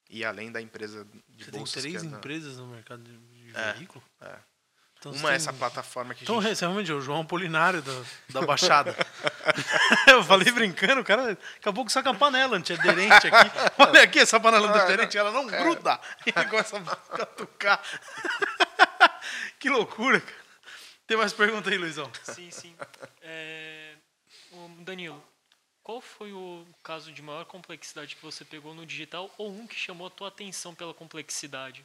E além da empresa de Você tem bolsas três é na- empresas no mercado de de É. veículo? é. Então, Uma é tem- essa plataforma que a Então, gente você realmente o João Apolinário da, da Baixada. eu falei brincando, o cara acabou com saca a panela antiaderente aqui. Olha aqui essa panela antiaderente, ela não gruda. E ele começa a catucar. que loucura, cara. Tem mais pergunta aí, Luizão? Sim, sim. É, Danilo, qual foi o caso de maior complexidade que você pegou no digital ou um que chamou a tua atenção pela complexidade?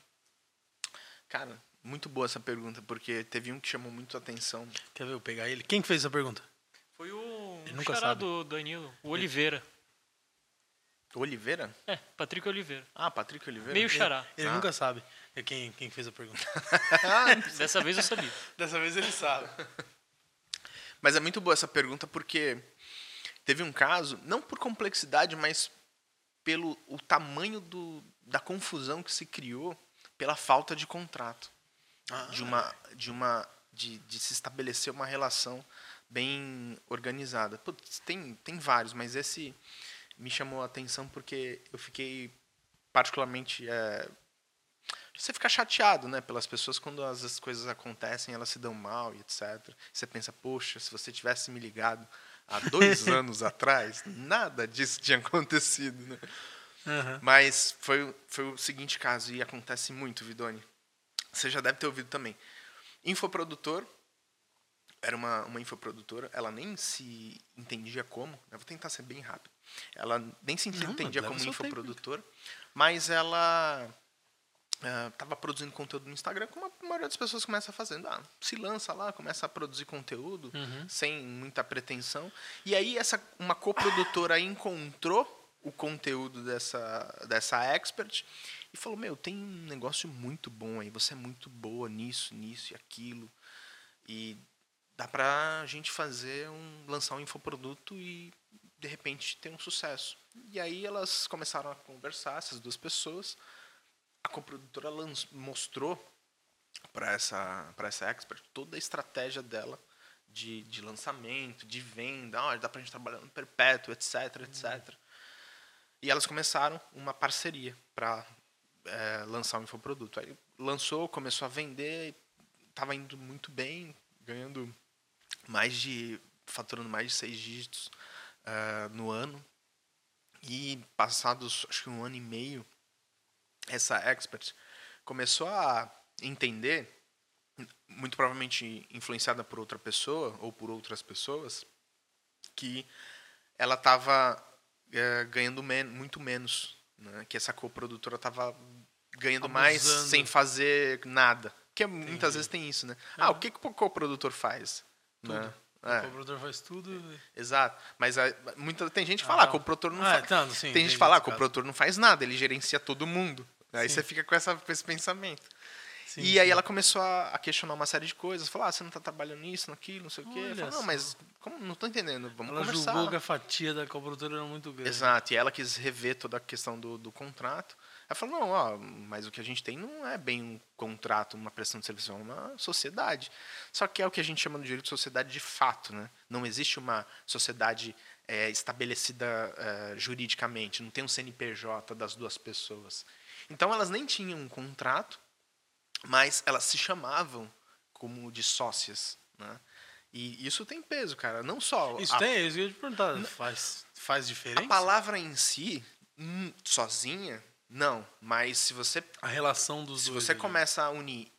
Cara, muito boa essa pergunta, porque teve um que chamou muito a atenção. Quer ver eu pegar ele? Quem que fez essa pergunta? Foi o, Ele o nunca xará sabe. do Danilo, o Oliveira. Oliveira? É, Patrick Oliveira. Ah, Patrick Oliveira. Meio xará. Ele Ah. nunca sabe é quem, quem fez a pergunta. Dessa vez eu sabia. Dessa vez ele sabe. Mas é muito boa essa pergunta porque teve um caso, não por complexidade, mas pelo o tamanho do, da confusão que se criou pela falta de contrato. De uma. De uma. De, de se estabelecer uma relação bem organizada. Putz, tem, tem vários, mas esse me chamou a atenção porque eu fiquei particularmente. é, você fica chateado, né, pelas pessoas quando as, as coisas acontecem, elas se dão mal e etc. Você pensa, poxa, se você tivesse me ligado há dois anos atrás, nada disso tinha acontecido, né? Aham. Mas foi, foi o seguinte caso, e acontece muito, Vidoni. Você já deve ter ouvido também. Infoprodutor, era uma, uma infoprodutora, ela nem se entendia como, eu vou tentar ser bem rápido. Ela nem se Não, entendia como infoprodutora, mas ela estava produzindo conteúdo no Instagram, como a maioria das pessoas começa fazendo. Ah, se lança lá, começa a produzir conteúdo Uhum. sem muita pretensão. E aí essa uma coprodutora encontrou o conteúdo dessa dessa expert e falou: "Meu, tem um negócio muito bom aí, você é muito boa nisso, nisso e aquilo. E dá pra gente fazer um lançar um infoproduto e de repente ter um sucesso". E aí elas começaram a conversar essas duas pessoas a coprodutora mostrou para essa para essa expert toda a estratégia dela de, de lançamento, de venda, ah, dá pra gente trabalhar no perpétuo, etc, etc. E elas começaram uma parceria para lançar um infoproduto. Aí lançou, começou a vender, estava indo muito bem, ganhando mais de faturando mais de seis dígitos eh, no ano. E passados acho que um ano e meio essa expert começou a entender, muito provavelmente influenciada por outra pessoa ou por outras pessoas, que ela estava ganhando men muito menos, né? que essa coprodutora estava ganhando mais Abusando. sem fazer nada. Que é- muitas vezes tem isso, né? Ah, o que, que o coprodutor faz? Né? O É. cobrador faz tudo. Exato. Mas a, muita, tem gente que Ah, fala, ah, que o produtor não Ah, faz. tá, sim, tem gente que fala, ah, que o caso. produtor não faz nada, ele gerencia todo mundo. Aí Sim. você fica com, essa, com esse pensamento. Sim, e aí ela começou a, a questionar uma série de coisas. Falou, ah, você não tá trabalhando nisso, naquilo, não sei o quê. Eu falei, não, mas como, não tô entendendo, vamos Ela conversar. julgou que a fatia da coprodutora era muito grande. Exato, e ela quis rever toda a questão do, do contrato. Ela falou, não, ó, mas o que a gente tem não é bem um contrato, uma prestação de serviço, é uma sociedade. Só que é o que a gente chama no direito de sociedade de fato, né? Não existe uma sociedade é, estabelecida é, juridicamente, não tem um CNPJ das duas pessoas. Então elas nem tinham um contrato, mas elas se chamavam como de sócias, né? E isso tem peso, cara. Não só Isso a tem, isso que eu ia te perguntar. Faz, faz diferença? a palavra em si, hum, sozinha, não. Mas se você, A relação dos se dois. você começa a unir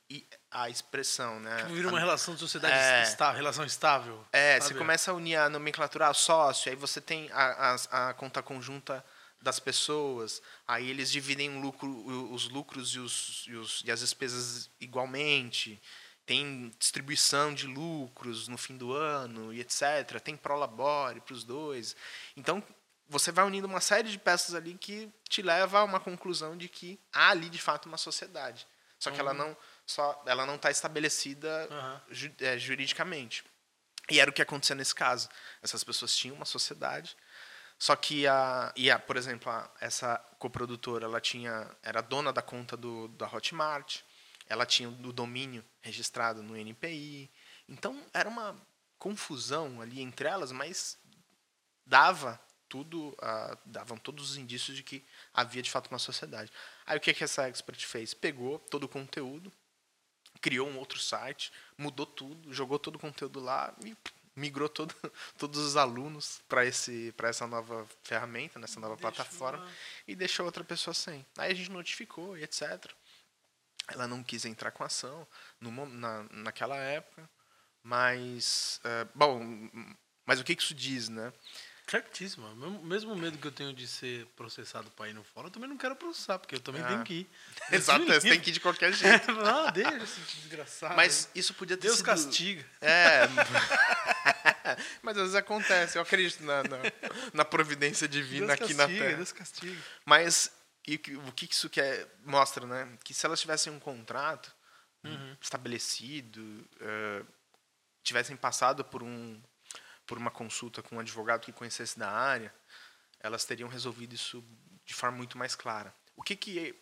a expressão, né? Tipo, vira a- uma relação de sociedade É. estável, relação estável. É, sabe? você começa a unir a nomenclatura a sócio, aí você tem a, a, a conta conjunta das pessoas, aí eles dividem lucro, os lucros e, os, e, os- e as despesas igualmente, tem distribuição de lucros no fim do ano e etc. Tem prolabore para os dois. Então, você vai unindo uma série de peças ali que te leva a uma conclusão de que há ali, de fato, uma sociedade. Só que ela não só ela não está estabelecida Aham. ju- é, juridicamente. E era o que acontecia nesse caso. Essas pessoas tinham uma sociedade, só que a, e a por exemplo, a, essa coprodutora, ela tinha era dona da conta do, da Hotmart, ela tinha o domínio registrado no NPI. Então era uma confusão ali entre elas, mas dava tudo, ah, davam todos os indícios de que havia de fato uma sociedade. Aí o que que essa expert fez? Pegou todo o conteúdo, criou um outro site, mudou tudo, jogou todo o conteúdo lá e migrou todo, todos os alunos para esse para essa nova ferramenta, nessa nova Deixou plataforma lá. e deixou outra pessoa sem. Aí a gente notificou e etc. Ela não quis entrar com ação no, na, naquela época, mas é, bom, mas o que que isso diz, né? Certíssimo. Mesmo- Mesmo medo que eu tenho de ser processado pra ir no fórum, eu também não quero processar, porque eu também Ah. tenho que ir. Exato, me você tem que ir de qualquer jeito. Não, deixa esse desgraçado. Mas isso podia ter Deus sido castiga. É. Mas às vezes acontece, eu acredito na, na, na providência divina Deus aqui na castiga, Terra. Deus castiga. Mas e o que- isso quer, mostra, né? Que se elas tivessem um contrato Uhum. estabelecido, eh, tivessem passado por, um, por uma consulta com um advogado que conhecesse da área, elas teriam resolvido isso de forma muito mais clara. O que, que,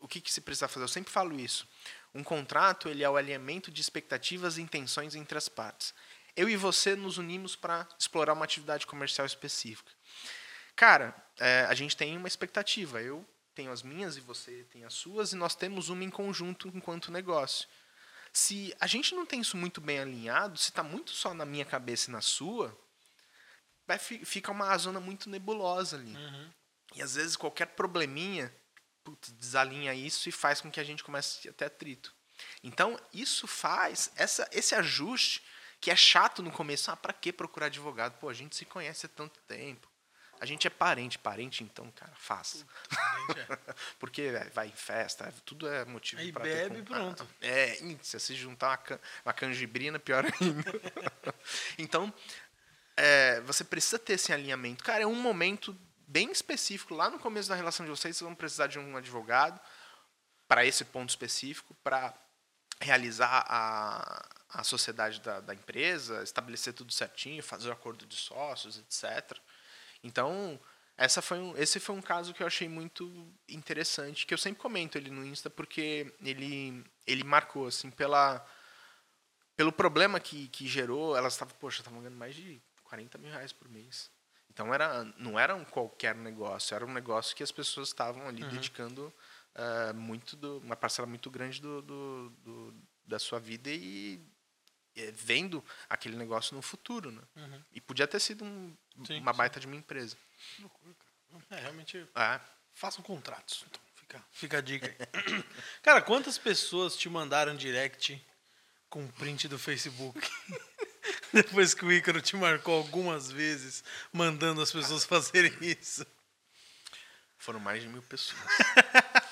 o que, que se precisa fazer? Eu sempre falo isso. Um contrato ele é o alinhamento de expectativas e intenções entre as partes. Eu e você nos unimos para explorar uma atividade comercial específica. Cara, é, a gente tem uma expectativa. Eu tenho as minhas e você tem as suas, e nós temos uma em conjunto enquanto negócio. Se a gente não tem isso muito bem alinhado, se está muito só na minha cabeça e na sua, vai, fi- fica uma zona muito nebulosa ali. E às vezes qualquer probleminha putz, desalinha isso e faz com que a gente comece a ter atrito. Então, isso faz, essa, esse ajuste, que é chato no começo, ah, para que procurar advogado? Pô, a gente se conhece há tanto tempo. A gente é parente, parente então, cara, faça. Porque é, vai em festa, tudo é motivo Aí pra bebe ter pronto. É, se se juntar uma, can- uma canjibrina, pior ainda. então, é, você precisa ter esse alinhamento. Cara, é um momento bem específico. Lá no começo da relação de vocês, vocês vão precisar de um advogado para esse ponto específico, para realizar a, a sociedade da, da empresa, estabelecer tudo certinho, fazer o acordo de sócios, etc. Então, essa foi um, esse foi um caso que eu achei muito interessante, que eu sempre comento ele no Insta, porque ele, ele marcou, assim, pela, pelo problema que, que gerou. Elas estavam, poxa, estavam ganhando mais de 40 mil reais por mês. Então, era, não era um qualquer negócio, era um negócio que as pessoas estavam ali dedicando ah, muito do, uma parcela muito grande do, do, do- da sua vida e vendo aquele negócio no futuro, né? E podia ter sido um- Sim, uma sim. baita de uma empresa. É, realmente, É. façam contratos. Então, fica, fica a dica aí. Cara, quantas pessoas te mandaram direct com print do Facebook? Depois que o Ícaro te marcou algumas vezes, mandando as pessoas fazerem isso. Foram mais de mil pessoas.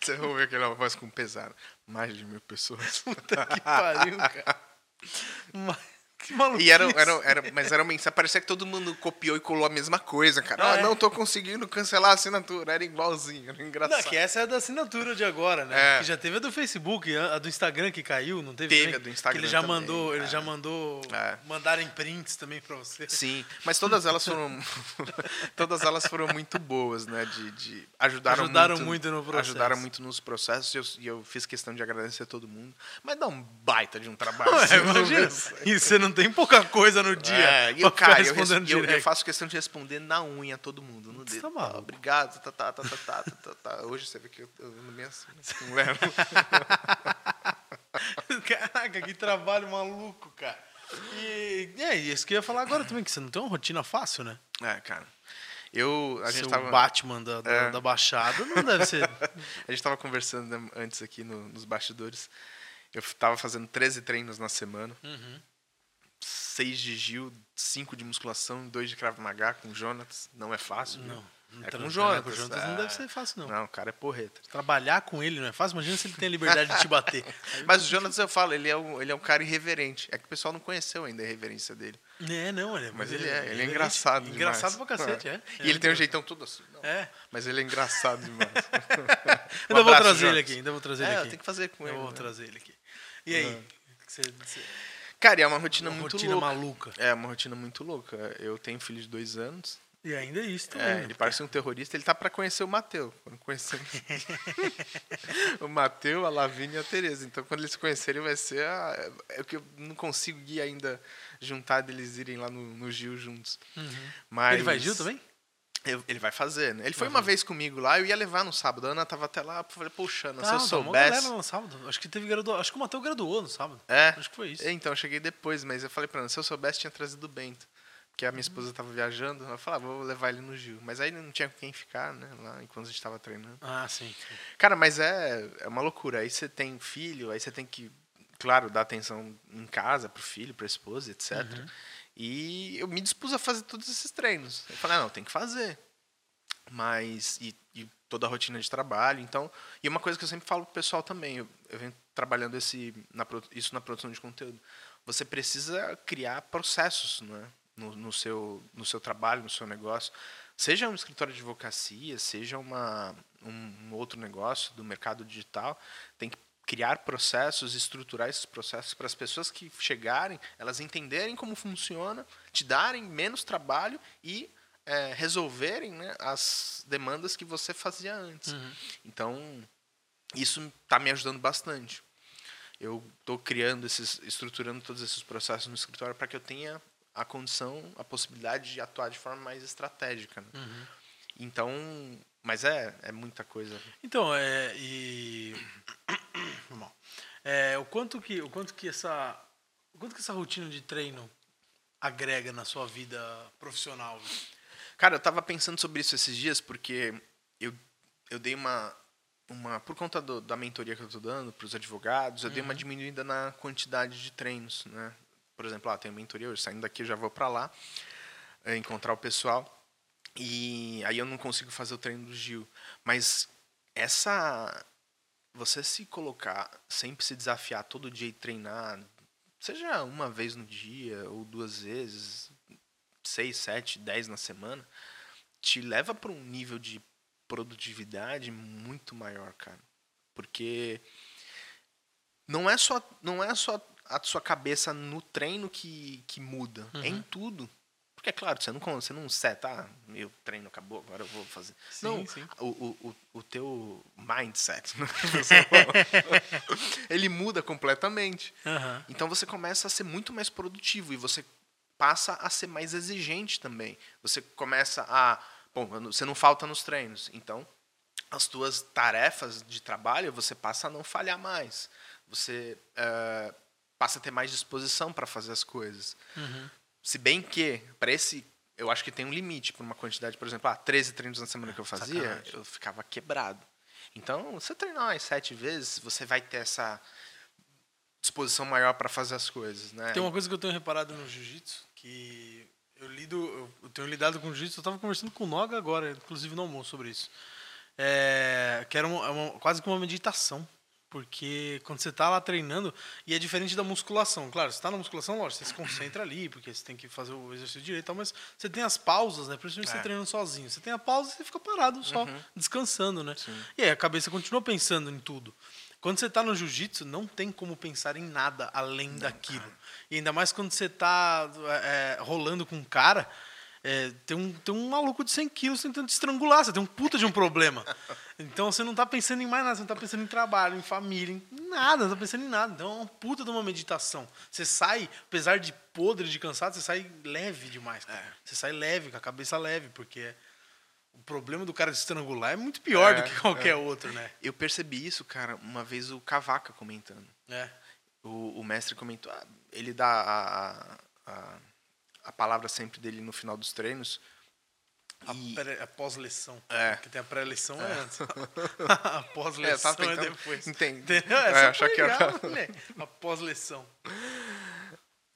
Você ouve aquela voz com pesar. Mais de mil pessoas. Puta que pariu, cara. Mas, que maluquice. E era, era, era, mas era uma mensagem. Parecia que todo mundo copiou e colou a mesma coisa, cara. Ah, Ah, é? não tô conseguindo cancelar a assinatura. Era igualzinho, era engraçado. Não, que essa é a da assinatura de agora, né? É. Que já teve a do Facebook, a do Instagram que caiu, não teve? Teve a do Instagram Que ele já também, mandou, ele é. já mandou É. mandarem prints também pra você. Sim, mas todas elas foram todas elas foram muito boas, né? De, de ajudaram, Ajudaram muito, muito no processo. Ajudaram muito nos processos e eu, e eu fiz questão de agradecer a todo mundo. Mas dá um baita de um trabalho. Ué, imagina. E você não não tem pouca coisa no dia. É, e eu, cara, eu, eu, eu, faço questão de responder na unha todo mundo, no dedo. Tá mal. Obrigado, tá tá, tá, tá, tá, tá, tá, tá, Hoje você vê que eu, eu não me assumo, né? não é, levo. Caraca, que trabalho maluco, cara. E é isso que eu ia falar agora também, que você não tem uma rotina fácil, né? É, cara. Eu, a gente tava... Batman da, da, é. da, Baixada não deve ser. a gente tava conversando né, antes aqui no, nos bastidores. Eu tava fazendo 13 treinos na semana. Uhum. 6 de Gil, 5 de musculação, 2 de Krav Maga com o Jonas. Não é fácil. Não. não É tra- com o é, Jonas. com o Jonas é. não deve ser fácil, não. Não, o cara é porreta. Trabalhar com ele não é fácil. Imagina se ele tem a liberdade de te bater. Mas o Jonas, eu falo, ele é, um, ele é um cara irreverente. É que o pessoal não conheceu ainda a irreverência dele. É, não, ele é. Mas ele é, ele é engraçado demais. Engraçado pra cacete, é. E ele tem um jeitão tudo assim. Não, É. Mas ele é engraçado demais. Um Ainda vou trazer ele Jonas. aqui, ainda vou trazer ele É, aqui. tem que fazer com Eu ele. vou né? trazer ele aqui. E aí? Você, você- Cara, é uma rotina uma muito rotina louca. maluca. É uma rotina muito louca. Eu tenho um filho de dois anos. E ainda é isso também. É, ele parece um terrorista. Ele tá pra conhecer o Mateu. Quando conhecer o Mateu, a Lavínia e a Tereza. Então, quando eles se conhecerem, vai ser a... É o que eu não consigo ir ainda juntar deles irem lá no, no Gil juntos. Mas... Uhum. Ele vai Gil também? Eu- ele vai fazer, né? Ele foi uma vez comigo lá, eu ia levar no sábado. A Ana tava até lá, eu falei, poxa, Ana, se eu Não, tomou soubesse... galera no sábado. Acho que teve graduou. Acho que o Matheus graduou no sábado. É? Acho que foi isso. Então, eu cheguei depois, mas eu falei pra Ana, se eu soubesse, tinha trazido o Bento. Porque a minha esposa tava viajando, eu falei, ah, vou levar ele no Gil. Mas aí não tinha com quem ficar, né, lá, enquanto a gente tava treinando. Ah, sim. Cara, mas é, é uma loucura. Aí você tem filho, aí você tem que, claro, dar atenção em casa pro filho, pra esposa, etc. E eu me dispus a fazer todos esses treinos. Eu falei, ah, não, tem que fazer. Mas, e, e toda a rotina de trabalho, então... E uma coisa que eu sempre falo pro pessoal também, eu, eu venho trabalhando esse, na, isso na produção de conteúdo. Você precisa criar processos, não é? No, no, seu, no seu trabalho, no seu negócio. Seja um escritório de advocacia, seja uma, um, um outro negócio do mercado digital, tem que criar processos, estruturar esses processos para as pessoas que chegarem, elas entenderem como funciona, te darem menos trabalho e é, resolverem né, as demandas que você fazia antes. Então, isso está me ajudando bastante. Eu estou criando esses, estruturando todos esses processos no escritório para que eu tenha a condição, a possibilidade de atuar de forma mais estratégica. né? Então, mas é, é muita coisa. Então, é. E. É, o quanto que, o quanto que essa, o quanto que essa rotina de treino agrega na sua vida profissional? Cara, eu tava pensando sobre isso esses dias porque eu, eu dei uma, uma. Por conta do- da mentoria que eu tô dando para os advogados, eu dei uma diminuída na quantidade de treinos, né? Por exemplo, ah, tenho mentoria hoje, saindo daqui eu já vou para lá. é, encontrar o pessoal. E aí eu não consigo fazer o treino do Gil. Mas essa. Você se colocar, sempre se desafiar todo dia e treinar, seja uma vez no dia ou duas vezes, seis, sete, dez na semana, te leva para um nível de produtividade muito maior, cara. Porque não é só, não é só a sua cabeça no treino que, que muda, é em tudo. Porque, é claro, você não, você não seta, ah, meu treino acabou, agora eu vou fazer. Sim, não, sim. O, o, o, teu mindset, né? ele muda completamente. Aham. Então você começa a ser muito mais produtivo e você passa a ser mais exigente também. Você começa a, bom, você não falta nos treinos, então as tuas tarefas de trabalho você passa a não falhar mais. Você eh, passa a ter mais disposição para fazer as coisas. Se bem que para esse eu acho que tem um limite para uma quantidade, por exemplo, ah, 13 treinos na semana que eu fazia, Sacanagem. eu ficava quebrado. Então, você treinar umas sete vezes, você vai ter essa disposição maior para fazer as coisas, né? Tem uma coisa que eu tenho reparado no jiu-jitsu, que eu lido, eu- tenho lidado com jiu-jitsu, eu tava conversando com o Noga agora, inclusive no almoço sobre isso. É, que era uma- é uma- quase que uma meditação. Porque quando você tá lá treinando, e é diferente da musculação. Claro, você tá na musculação, lógico, você se concentra ali, porque você tem que fazer o exercício direito e tal, mas você tem as pausas, né? Principalmente você É. treinando sozinho. Você tem a pausa e você fica parado só, descansando, né? E aí a cabeça continua pensando em tudo. Quando você tá no jiu-jitsu, não tem como pensar em nada além daquilo. E ainda mais quando você tá é, é, rolando com um cara, é, tem, um, tem um maluco de 100 quilos tentando te estrangular, você tem um puta de um problema. Então você não tá pensando em mais nada, você não tá pensando em trabalho, em família, em nada, não tá pensando em nada. Então é uma puta de uma meditação. Você sai, apesar de podre, de cansado, você sai leve demais. cara. É. Você sai leve, com a cabeça leve, porque o problema do cara te estrangular é muito pior É, do que qualquer é. outro, né? Eu percebi isso, cara, uma vez o Cavaca comentando. É. O, o mestre comentou, ah, ele dá a, a, a, a palavra sempre dele no final dos treinos. A, E- pós-lição. É. Porque tem a pré-lição é. antes. a É, pós-lição tava é, tentando- depois. Entendi. Entendeu? É, achar que era-. A pós-lição.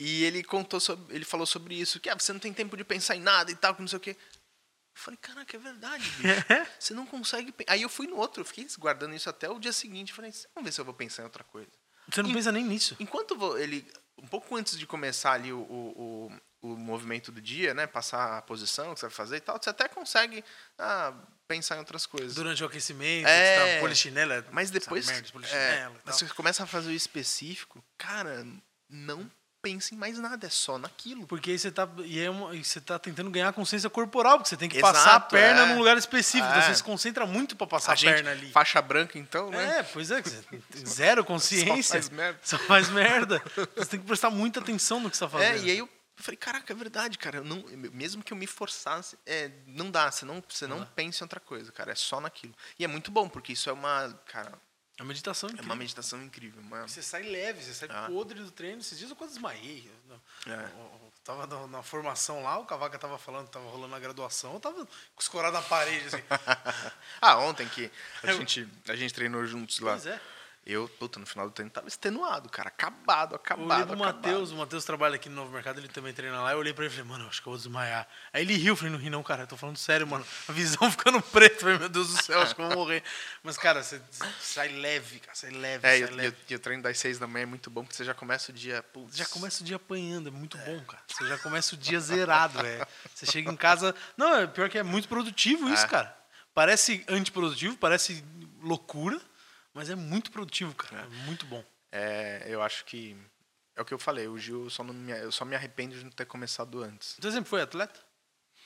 E ele contou sobre, ele falou sobre isso, que ah, você não tem tempo de pensar em nada e tal, que não sei o quê. Eu falei, caraca, é verdade, bicho. Você não consegue. pe-" Aí eu fui no outro, eu fiquei guardando isso até o dia seguinte. Eu falei, vamos ver se eu vou pensar em outra coisa. Você não E- pensa nem nisso. Enquanto ele, um pouco antes de começar ali o, o, o, o movimento do dia, né, passar a posição que você vai fazer e tal, você até consegue ah, pensar em outras coisas. Durante o aquecimento, É. tá polichinela. Mas depois, merda é, polichinela e mas você começa a fazer o específico, cara, não pense em mais nada, é só naquilo. Porque aí você tá, e é uma- você tá tentando ganhar consciência corporal, porque você tem que Exato, passar a perna é. num lugar específico. Então É. você se concentra muito pra passar a, a gente, perna ali. faixa branca então, né? É, pois é, zero consciência. Só faz merda. Só faz merda. Você tem que prestar muita atenção no que você tá É, fazendo. e aí eu falei, caraca, é verdade, cara. Eu não, mesmo que eu me forçasse, é, não dá. Você não, você não pensa em outra coisa, cara. É só naquilo. E é muito bom, porque isso é uma, cara, É uma meditação é incrível. uma meditação incrível. Uma, Você sai leve, você sai Ah. podre do treino. Esses dias eu quase desmaiei. Eu- É. eu- eu tava na, na formação lá, o Cavaca tava falando, tava rolando a graduação, eu tava escorado na parede, assim. ah, ontem que a Eu- gente, a gente treinou juntos lá. Pois é. Eu, puta, no final do treino tava extenuado, cara. Acabado, Eu acabado. olhei pro. Matheus, o Matheus trabalha aqui no Novo Mercado, ele também treina lá. Eu olhei pra ele e falei, mano, eu acho que eu vou desmaiar. Aí ele riu, eu falei, não ri não, cara, eu tô falando sério, mano. A visão ficando preta, eu falei, meu Deus do céu, acho que eu vou morrer. Mas, cara, você sai leve, cara, sai leve, É, sai e, leve. e o treino das seis da manhã é muito bom, porque você já começa o dia. Putz, Já começa o dia apanhando, é muito bom, cara. Você já começa o dia zerado, é. Você chega em casa. Não, é pior que é muito produtivo isso, É. cara. Parece antiprodutivo, parece loucura, mas é muito produtivo, cara. É muito bom. É, eu acho que. É o que eu falei, o Gil só não me, eu só me arrependo de não ter começado antes. Você sempre foi atleta?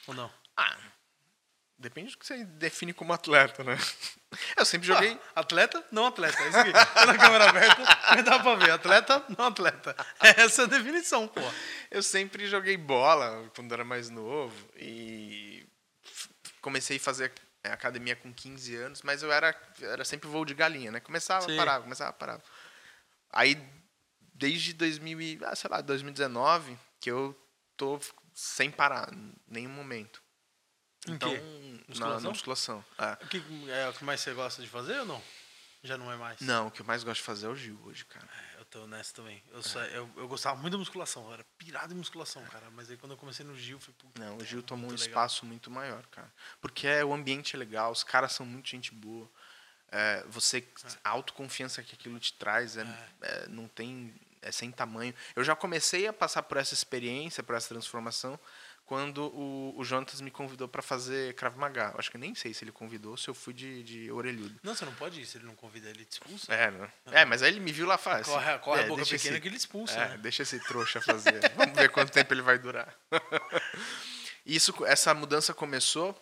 Ou não? Ah, depende do que você define como atleta, né? Eu sempre joguei. Ah, atleta, não atleta. É isso aqui. Na câmera aberta, mas dá pra ver. Atleta, não atleta. Essa é a definição, pô. Eu sempre joguei bola quando era mais novo e comecei a fazer é, academia com 15 anos, mas eu era, era sempre voo de galinha, né? Começava, Sim. parava, começava, parava. Aí, desde 2000, e, ah, sei lá, 2019, que eu tô sem parar, em nenhum momento. Em Então, na- Musculação? na musculação. é. O que é o que mais você gosta de fazer ou não? Já não é mais? Não, o que eu mais gosto de fazer é o Gil hoje, cara. Eu tô nessa também. Eu, só, eu, eu gostava muito da musculação, eu era pirado em musculação, cara. Mas aí quando eu comecei no Gil, foi puta, Não, o é Gil tomou um legal. espaço muito maior, cara. Porque é, o ambiente é legal, os caras são muito gente boa. É, você, a autoconfiança que aquilo te traz é, é, não tem. É sem tamanho. Eu já comecei a passar por essa experiência, por essa transformação, quando o, o Jonatas me convidou para fazer Krav Maga. Eu acho que eu nem sei se ele convidou, se eu fui de, de orelhudo. Não, você não pode ir, se ele não convida, ele te expulsa. É, né? é, mas aí ele me viu lá faz. Corre, corre é, a boca pequena esse- que ele expulsa, é, né? deixa esse trouxa fazer. Vamos ver quanto tempo ele vai durar. Isso, essa mudança começou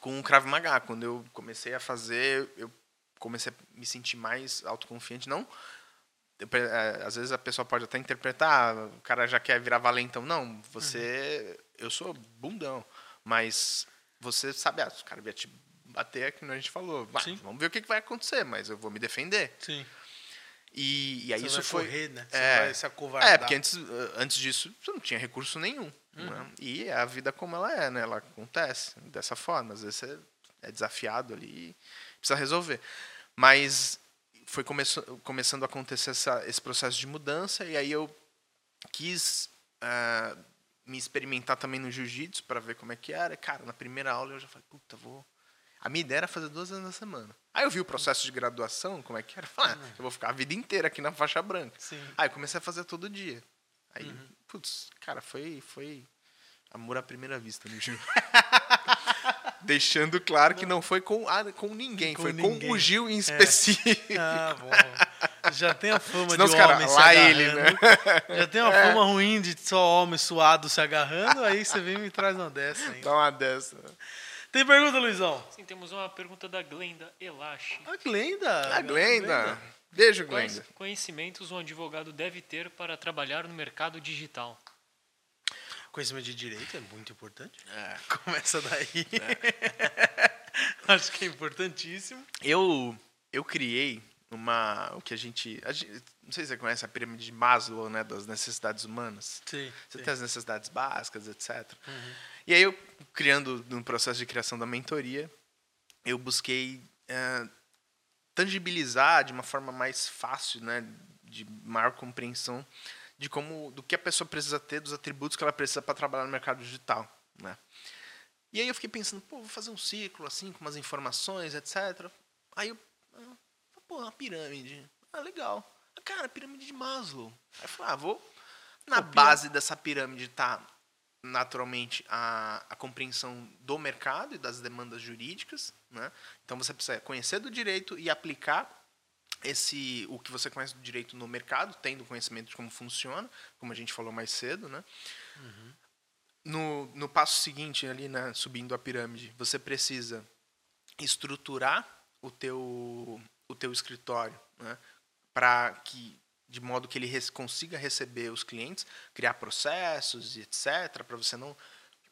com o Krav Maga. Quando eu comecei a fazer, eu comecei a me sentir mais autoconfiante. Não, é, às vezes a pessoa pode até interpretar, ah, o cara já quer virar valentão. Não, você, eu sou bundão, mas você sabe, ah, os caras vão te bater, que a gente falou. Vamos ver o que vai acontecer, mas eu vou me defender. Sim. E, e aí Você isso foi. correr, né? Você É, vai se acovardar. é, porque antes, eh, antes disso você não tinha recurso nenhum. né? E é a vida como ela é, né? Ela acontece dessa forma. Às vezes você é desafiado ali e precisa resolver. Mas foi começo, começando a acontecer essa, esse processo de mudança e aí eu quis ah, me experimentar também no jiu-jitsu para ver como é que era. Cara, na primeira aula eu já falei, puta, vou. A minha ideia era fazer duas vezes na semana. Aí eu vi o processo de graduação, como é que era. Falei, ah, eu vou ficar a vida inteira aqui na faixa branca. Sim. Aí eu comecei a fazer todo dia. Aí, putz, cara, foi, foi amor à primeira vista no Gil. Deixando claro que não foi com, ah, com ninguém, Com foi ninguém. com o Gil em É. específico. Ah, bom. Já tem a fama Senão de os caras, homem se lá agarrando. ele, né? Já tem uma É. fama ruim de só homem suado se agarrando, aí você vem e me traz uma dessa ainda. Dá uma dessa. Tem pergunta, Luizão? Sim, temos uma pergunta da Glenda Elache. A Glenda. A Glenda. Beijo, Quais Glenda. conhecimentos um advogado deve ter para trabalhar no mercado digital? Conhecimento de direito é muito importante. É. Começa daí. Acho que é importantíssimo. Eu, eu criei uma. O que a gente, a gente- Não sei se você conhece a pirâmide de Maslow, né? Das necessidades humanas. Sim. Você sim. tem as necessidades básicas, etc. E aí eu, criando, no processo de criação da mentoria, eu busquei eh, tangibilizar de uma forma mais fácil, né, de maior compreensão de como, do que a pessoa precisa ter, dos atributos que ela precisa para trabalhar no mercado digital, né. E aí eu fiquei pensando, pô, vou fazer um ciclo assim, com umas informações, etc. Aí eu, pô, uma pirâmide. Ah, legal. Cara, pirâmide de Maslow. Aí eu falei, ah, vou na base dessa pirâmide tá naturalmente a, a compreensão do mercado e das demandas jurídicas, né? Então você precisa conhecer do direito e aplicar esse o que você conhece do direito no mercado, tendo conhecimento de como funciona, como a gente falou mais cedo, né? No, no passo seguinte ali, né, subindo a pirâmide, você precisa estruturar o teu o teu escritório, né, para que de modo que ele res- consiga receber os clientes, criar processos e etc, para você não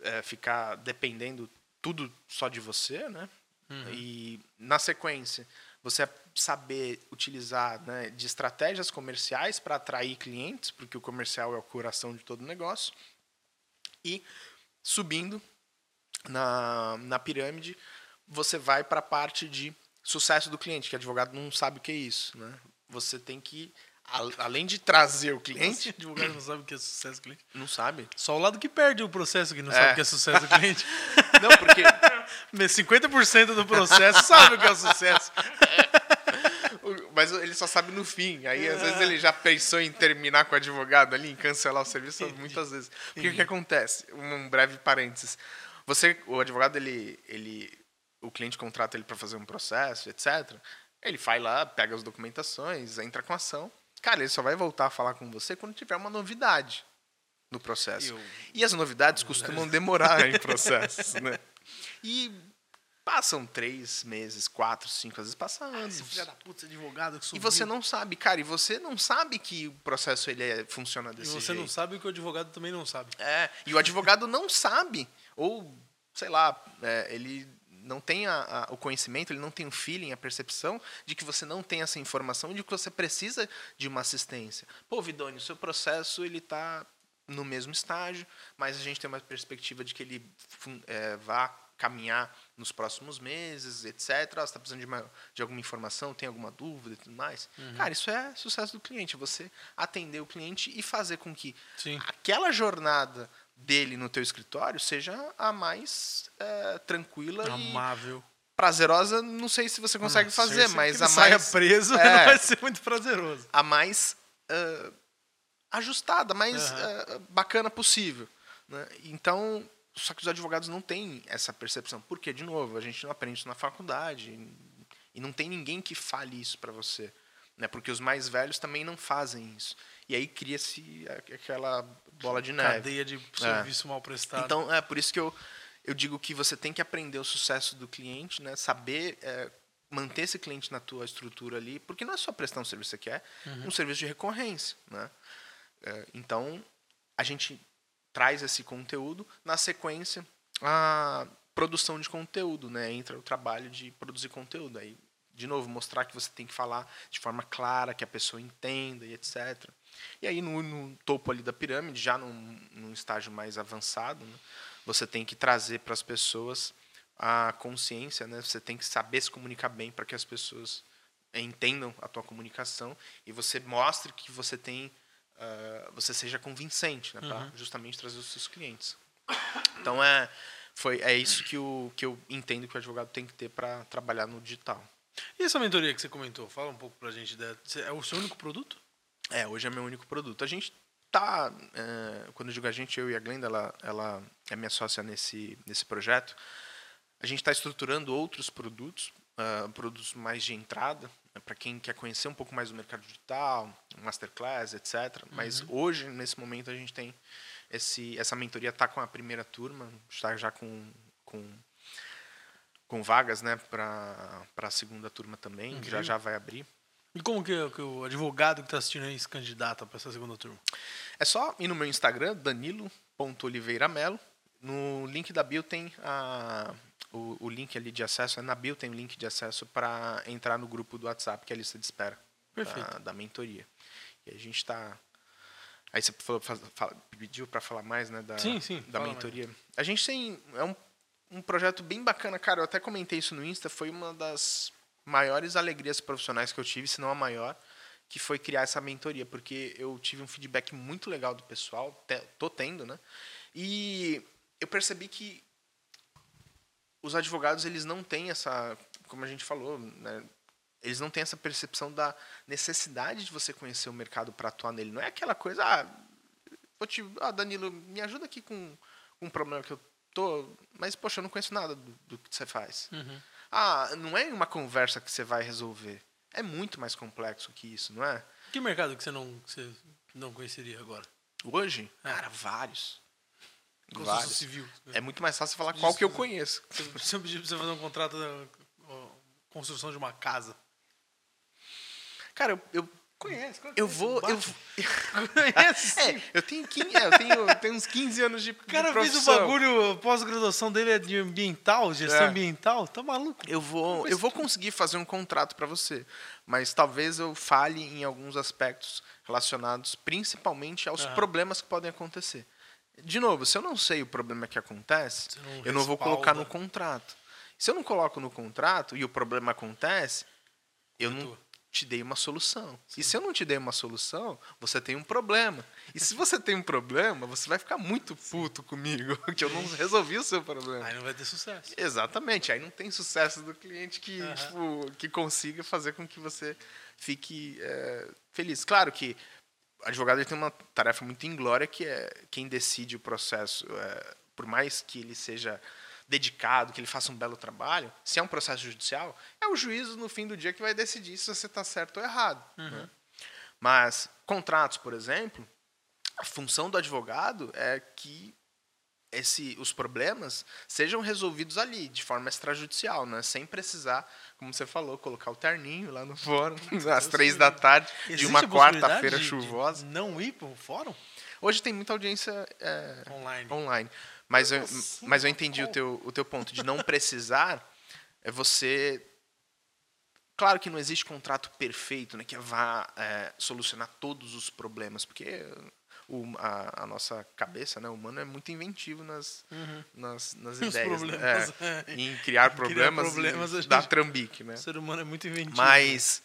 eh, ficar dependendo tudo só de você, né? E na sequência, você saber utilizar né, de estratégias comerciais para atrair clientes, porque o comercial é o coração de todo negócio. E subindo na, na pirâmide, você vai para a parte de sucesso do cliente, que advogado não sabe o que é isso. Né? Você tem que, além de trazer o cliente, advogado não sabe o que é sucesso do cliente. não sabe. Só o lado que perde o processo que não É. sabe o que é sucesso do cliente. Não, porque 50% do processo sabe o que é o sucesso. O- Mas ele só sabe no fim. Aí, às vezes, ele já pensou em terminar com o advogado ali, em cancelar o serviço, muitas vezes. Porque o que acontece? Um breve parênteses. Você, o advogado, ele, ele, o cliente contrata ele para fazer um processo, etc. Ele vai lá, pega as documentações, entra com a ação. Cara, ele só vai voltar a falar com você quando tiver uma novidade no processo. Eu- E as novidades costumam demorar em processos, né? E passam três meses, quatro, cinco, às vezes passa anos. Esse filho da puta, advogado que E subiu. você não sabe, cara, e você não sabe que o processo ele é- funciona E desse você jeito. não sabe o que o advogado também não sabe. É, e o advogado não sabe, ou, sei lá, é, ele não tem a- a- o conhecimento, ele não tem o feeling, a percepção de que você não tem essa informação e de que você precisa de uma assistência. Pô, Vidoni, o seu processo ele está no mesmo estágio, mas a gente tem uma perspectiva de que ele é, vá caminhar nos próximos meses, etc. Ah, você está precisando de, uma, de alguma informação, tem alguma dúvida e tudo mais. Uhum. Cara, isso é sucesso do cliente. Você atender o cliente e fazer com que Sim. aquela jornada dele no teu escritório seja a mais é, tranquila e Amável. prazerosa. Não sei se você consegue Ah, fazer, mas a saia mais preso É. não vai ser muito prazeroso. a mais ah, ajustada, mais Aham. ah, bacana possível. né? Então, só que os advogados não têm essa percepção. Porque, de novo, a gente não aprende isso na faculdade e não tem ninguém que fale isso para você. Né? Porque os mais velhos também não fazem isso. E aí cria-se aquela bola de neve. Cadeia de serviço mal prestado. Então, é por isso que eu, eu digo que você tem que aprender o sucesso do cliente, né? saber é, manter esse cliente na tua estrutura ali, porque não é só prestar um serviço que é um serviço de recorrência. Né? É, então, a gente traz esse conteúdo, na sequência, a produção de conteúdo. Né? Entra o trabalho de produzir conteúdo. Aí, de novo, mostrar que você tem que falar de forma clara, que a pessoa entenda e etc. E aí, no, no topo ali da pirâmide, já num, num estágio mais avançado, né, você tem que trazer para as pessoas a consciência, né? Você tem que saber se comunicar bem para que as pessoas entendam a tua comunicação e você mostre que você tem, ah, você seja convincente, né? Para justamente trazer os seus clientes. Então é, foi, é isso que, o, que eu entendo que o advogado tem que ter para trabalhar no digital. E essa mentoria que você comentou? Fala um pouco pra gente. Da... É o seu único produto? É, hoje é meu único produto. A gente tá, é, quando eu digo a gente, eu e a Glenda, ela, ela é minha sócia nesse, nesse projeto. A gente está estruturando outros produtos, ah, produtos mais de entrada, para quem quer conhecer um pouco mais do mercado digital, masterclass, etc. Mas hoje, nesse momento, a gente tem esse, essa mentoria está com a primeira turma, está já com, com, com vagas né, para a segunda turma também, já Incrível. já vai abrir. E como que, que o advogado que tá assistindo aí se candidata pra essa segunda turma? É só ir no meu Instagram, danilo.oliveiramelo. No link da bio tem a, o, o link ali de acesso. É na bio tem o link de acesso para entrar no grupo do WhatsApp, que é a lista de espera Perfeito. Da, da mentoria. E a gente está... Aí você falou, fala- pediu para falar mais né, da, Sim, sim, da fala mais. mentoria. A gente tem... É um, um projeto bem bacana, cara. Eu até comentei isso no Insta. Foi uma das maiores alegrias profissionais que eu tive, se não a maior, que foi criar essa mentoria, porque eu tive um feedback muito legal do pessoal, te- tô tendo, né? E eu percebi que os advogados eles não têm essa, como a gente falou, né? Eles não têm essa percepção da necessidade de você conhecer o mercado para atuar nele. Não é aquela coisa, ah, te, ah, Danilo, me ajuda aqui com, um problema que eu tô, mas poxa, eu não conheço nada do, do que você faz. Ah, não é uma conversa que você vai resolver. É muito mais complexo que isso, não é? Que mercado que você não, que você não conheceria agora? Hoje, É. cara, vários. Construção Vários. civil. É muito mais fácil falar qual que eu conheço. Eu pedir pra você fazer um contrato da construção de uma casa. Cara, eu, eu, Conhece? eu vou. Eu, Conhece? é, eu tenho, 15, é, eu tenho, eu tenho uns 15 anos de, O cara de fez o bagulho, pós-graduação dele é de ambiental, gestão É. ambiental. Tá maluco? Eu vou, eu vou conseguir fazer um contrato para você, mas talvez eu falhe em alguns aspectos relacionados principalmente aos Aham. problemas que podem acontecer. De novo, se eu não sei o problema que acontece, não eu não vou respalda. colocar no contrato. Se eu não coloco no contrato e o problema acontece, eu não Atua. Te dei uma solução. E se eu não te dei uma solução, você tem um problema. E se você tem um problema, você vai ficar muito puto comigo, que eu não resolvi o seu problema. Aí não vai ter sucesso. Exatamente. Aí não tem sucesso do cliente que, Aham. tipo, que consiga fazer com que você fique é, feliz. Claro que o advogado ele tem uma tarefa muito inglória que é quem decide o processo, é, por mais que ele seja dedicado, que ele faça um belo trabalho, se é um processo judicial, é o juízo no fim do dia que vai decidir se você está certo ou errado. né? Mas contratos, por exemplo, a função do advogado é que esse, os problemas sejam resolvidos ali, de forma extrajudicial, né? sem precisar, como você falou, colocar o terninho lá no fórum, às três da tarde, de Existe uma a possibilidade quarta-feira de- de chuvosa. Não ir pro fórum? Hoje tem muita audiência é, Online. online. Mas eu, mas eu entendi o como? teu, o teu ponto de não precisar é você. Claro que não existe contrato perfeito, né, que vá é, solucionar todos os problemas, porque o a, a nossa cabeça, né, o humano é muito inventivo nas, nas, nas Nos ideias. né? É, é. em criar problemas, problemas, e gente- dar trambique, né? O ser humano é muito inventivo. Mas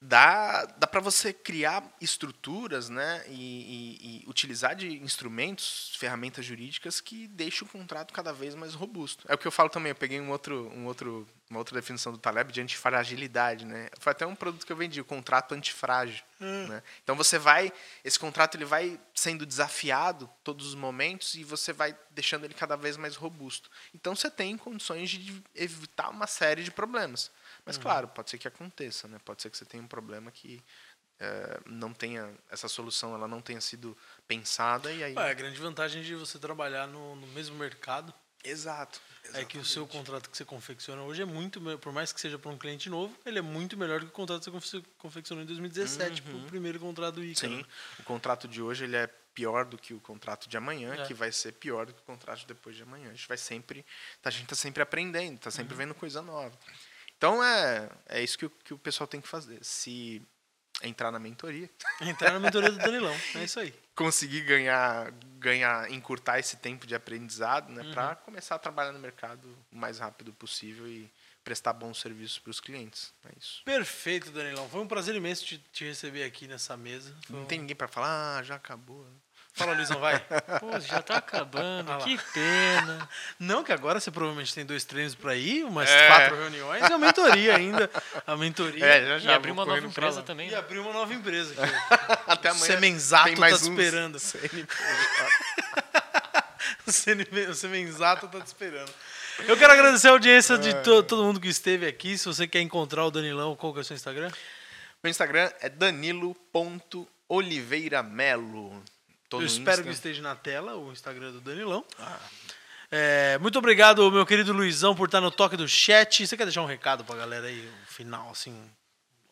dá, dá para você criar estruturas né, e, e- e utilizar de instrumentos, ferramentas jurídicas que deixam o contrato cada vez mais robusto. É o que eu falo também, eu peguei um outro, um outro, uma outra definição do Taleb de antifragilidade. Né? Foi até um produto que eu vendi, o contrato antifrágil. Né? Então você vai, esse contrato ele vai sendo desafiado todos os momentos e você vai deixando ele cada vez mais robusto. Então você tem condições de evitar uma série de problemas. Mas claro, pode ser que aconteça, né? Pode ser que você tenha um problema que eh, não tenha essa solução, ela não tenha sido pensada e aí. Ué, a grande vantagem de você trabalhar no, no mesmo mercado Exato. é que o seu contrato que você confecciona hoje é muito, por mais que seja para um cliente novo, ele é muito melhor do que o contrato que você confe- confeccionou em 2017, pro primeiro contrato do Ícaro. Sim. O contrato de hoje ele é pior do que o contrato de amanhã, É. que vai ser pior do que o contrato de depois de amanhã. A gente vai sempre, a gente está sempre aprendendo, está sempre Uhum. vendo coisa nova. Então é, é isso que o, que o pessoal tem que fazer. Se entrar na mentoria, Entrar na mentoria do Danilão, é isso aí. conseguir ganhar, ganhar, encurtar esse tempo de aprendizado, né, Uhum. para começar a trabalhar no mercado o mais rápido possível e prestar bons serviços para os clientes. É isso. Perfeito, Danilão. Foi um prazer imenso te, te receber aqui nessa mesa. Foi Não um- tem ninguém para falar, ah, já acabou. Fala, Luizão, vai. Pô, já tá acabando, Ah que pena. Não, que agora você provavelmente tem dois treinos para ir, umas É. quatro reuniões e a mentoria ainda. A mentoria. É, já E abrir uma nova empresa também. E né? abrir uma nova empresa. aqui. Até amanhã. Semenzato tem mais tá uns esperando. O Semenzato tá te esperando. Eu quero agradecer a audiência de to- todo mundo que esteve aqui. Se você quer encontrar o Danilão, qual que é o seu Instagram? Meu Instagram é danilo.oliveiramelo. Tô Eu espero que Insta. esteja na tela o Instagram do Danilão. É, muito obrigado, meu querido Luizão, por estar no toque do chat. Você quer deixar um recado pra galera aí, o final, assim,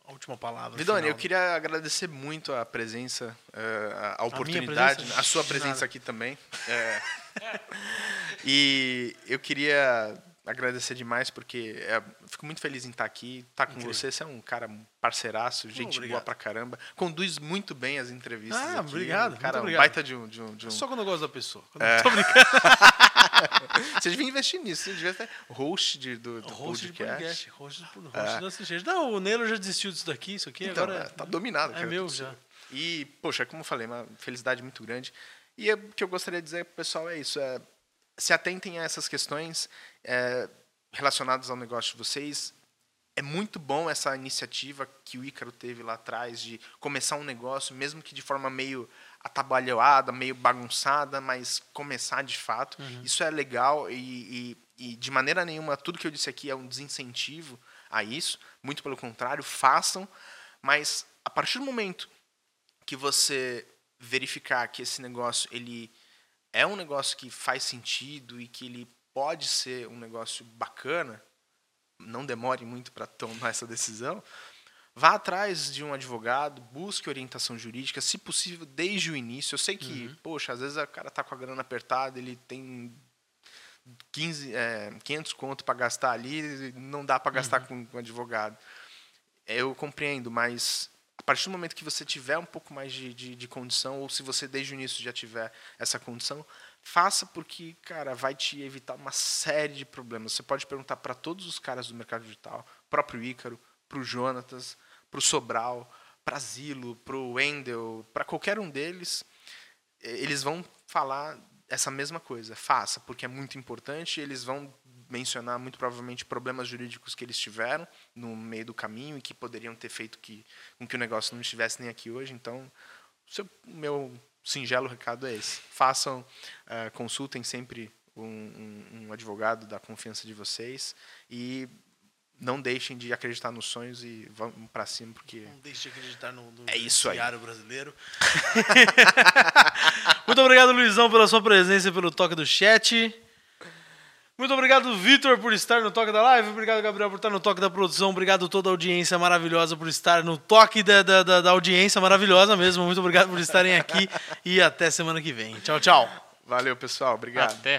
a última palavra? Vidoni, eu queria agradecer muito a presença, eh, a oportunidade, presença? a, sua presença aqui também. É. e eu queria agradecer demais porque é, fico muito feliz em estar aqui, estar com Incrível. você. Você é um cara parceiraço, gente boa obrigado. pra caramba. Conduz muito bem as entrevistas. Ah, aqui, obrigado, um Cara, muito um obrigado. baita de um. De um, de um- Só quando eu gosto da pessoa. Quando É. eu tô brincando. Você devia investir nisso, você devia ser host de, do, do Host de podcast. podcast. Host, de- host do assistente. Não, o Nelo já desistiu disso daqui, isso aqui. Então, agora é, tá dominado. É cara, meu já. E, poxa, como eu falei, uma felicidade muito grande. E é- o que eu gostaria de dizer pro pessoal é isso: é, se atentem a essas questões é, relacionadas ao negócio de vocês. É muito bom essa iniciativa que o Ícaro teve lá atrás de começar um negócio, mesmo que de forma meio atabalhoada, meio bagunçada, mas começar de fato. Isso é legal e, e- e de maneira nenhuma tudo que eu disse aqui é um desincentivo a isso. Muito pelo contrário, façam. Mas a partir do momento que você verificar que esse negócio ele é um negócio que faz sentido e que ele pode ser um negócio bacana, não demore muito para tomar essa decisão. Vá atrás de um advogado, busque orientação jurídica, se possível, desde o início. Eu sei que, poxa, às vezes o cara tá com a grana apertada, ele tem 15, é, 500 conto para gastar ali, não dá para gastar com, com advogado. Eu compreendo, mas a partir do momento que você tiver um pouco mais de, de, de condição, ou se você desde o início já tiver essa condição, faça porque, cara, vai te evitar uma série de problemas. Você pode perguntar para todos os caras do mercado digital, próprio Ícaro, para o Jonatas, para o Sobral, para Zilo, para o Wendel, para qualquer um deles, eles vão falar essa mesma coisa. Faça, porque é muito importante. Eles vão mencionar muito provavelmente problemas jurídicos que eles tiveram no meio do caminho e que poderiam ter feito que, com que o negócio não estivesse nem aqui hoje. Então, o seu, meu singelo recado é esse. Façam, eh, consultem sempre um, um- um advogado da confiança de vocês e não deixem de acreditar nos sonhos e vão para cima, porque Não deixe de acreditar no, no É isso aí. brasileiro. Muito obrigado, Luizão, pela sua presença e pelo toque do chat. Muito obrigado, Vitor, por estar no toque da live. Obrigado, Gabriel, por estar no toque da produção. Obrigado a toda a audiência maravilhosa por estar no toque da, da, da- da audiência maravilhosa mesmo. Muito obrigado por estarem aqui e até semana que vem. Tchau, tchau. valeu pessoal, obrigado. Até.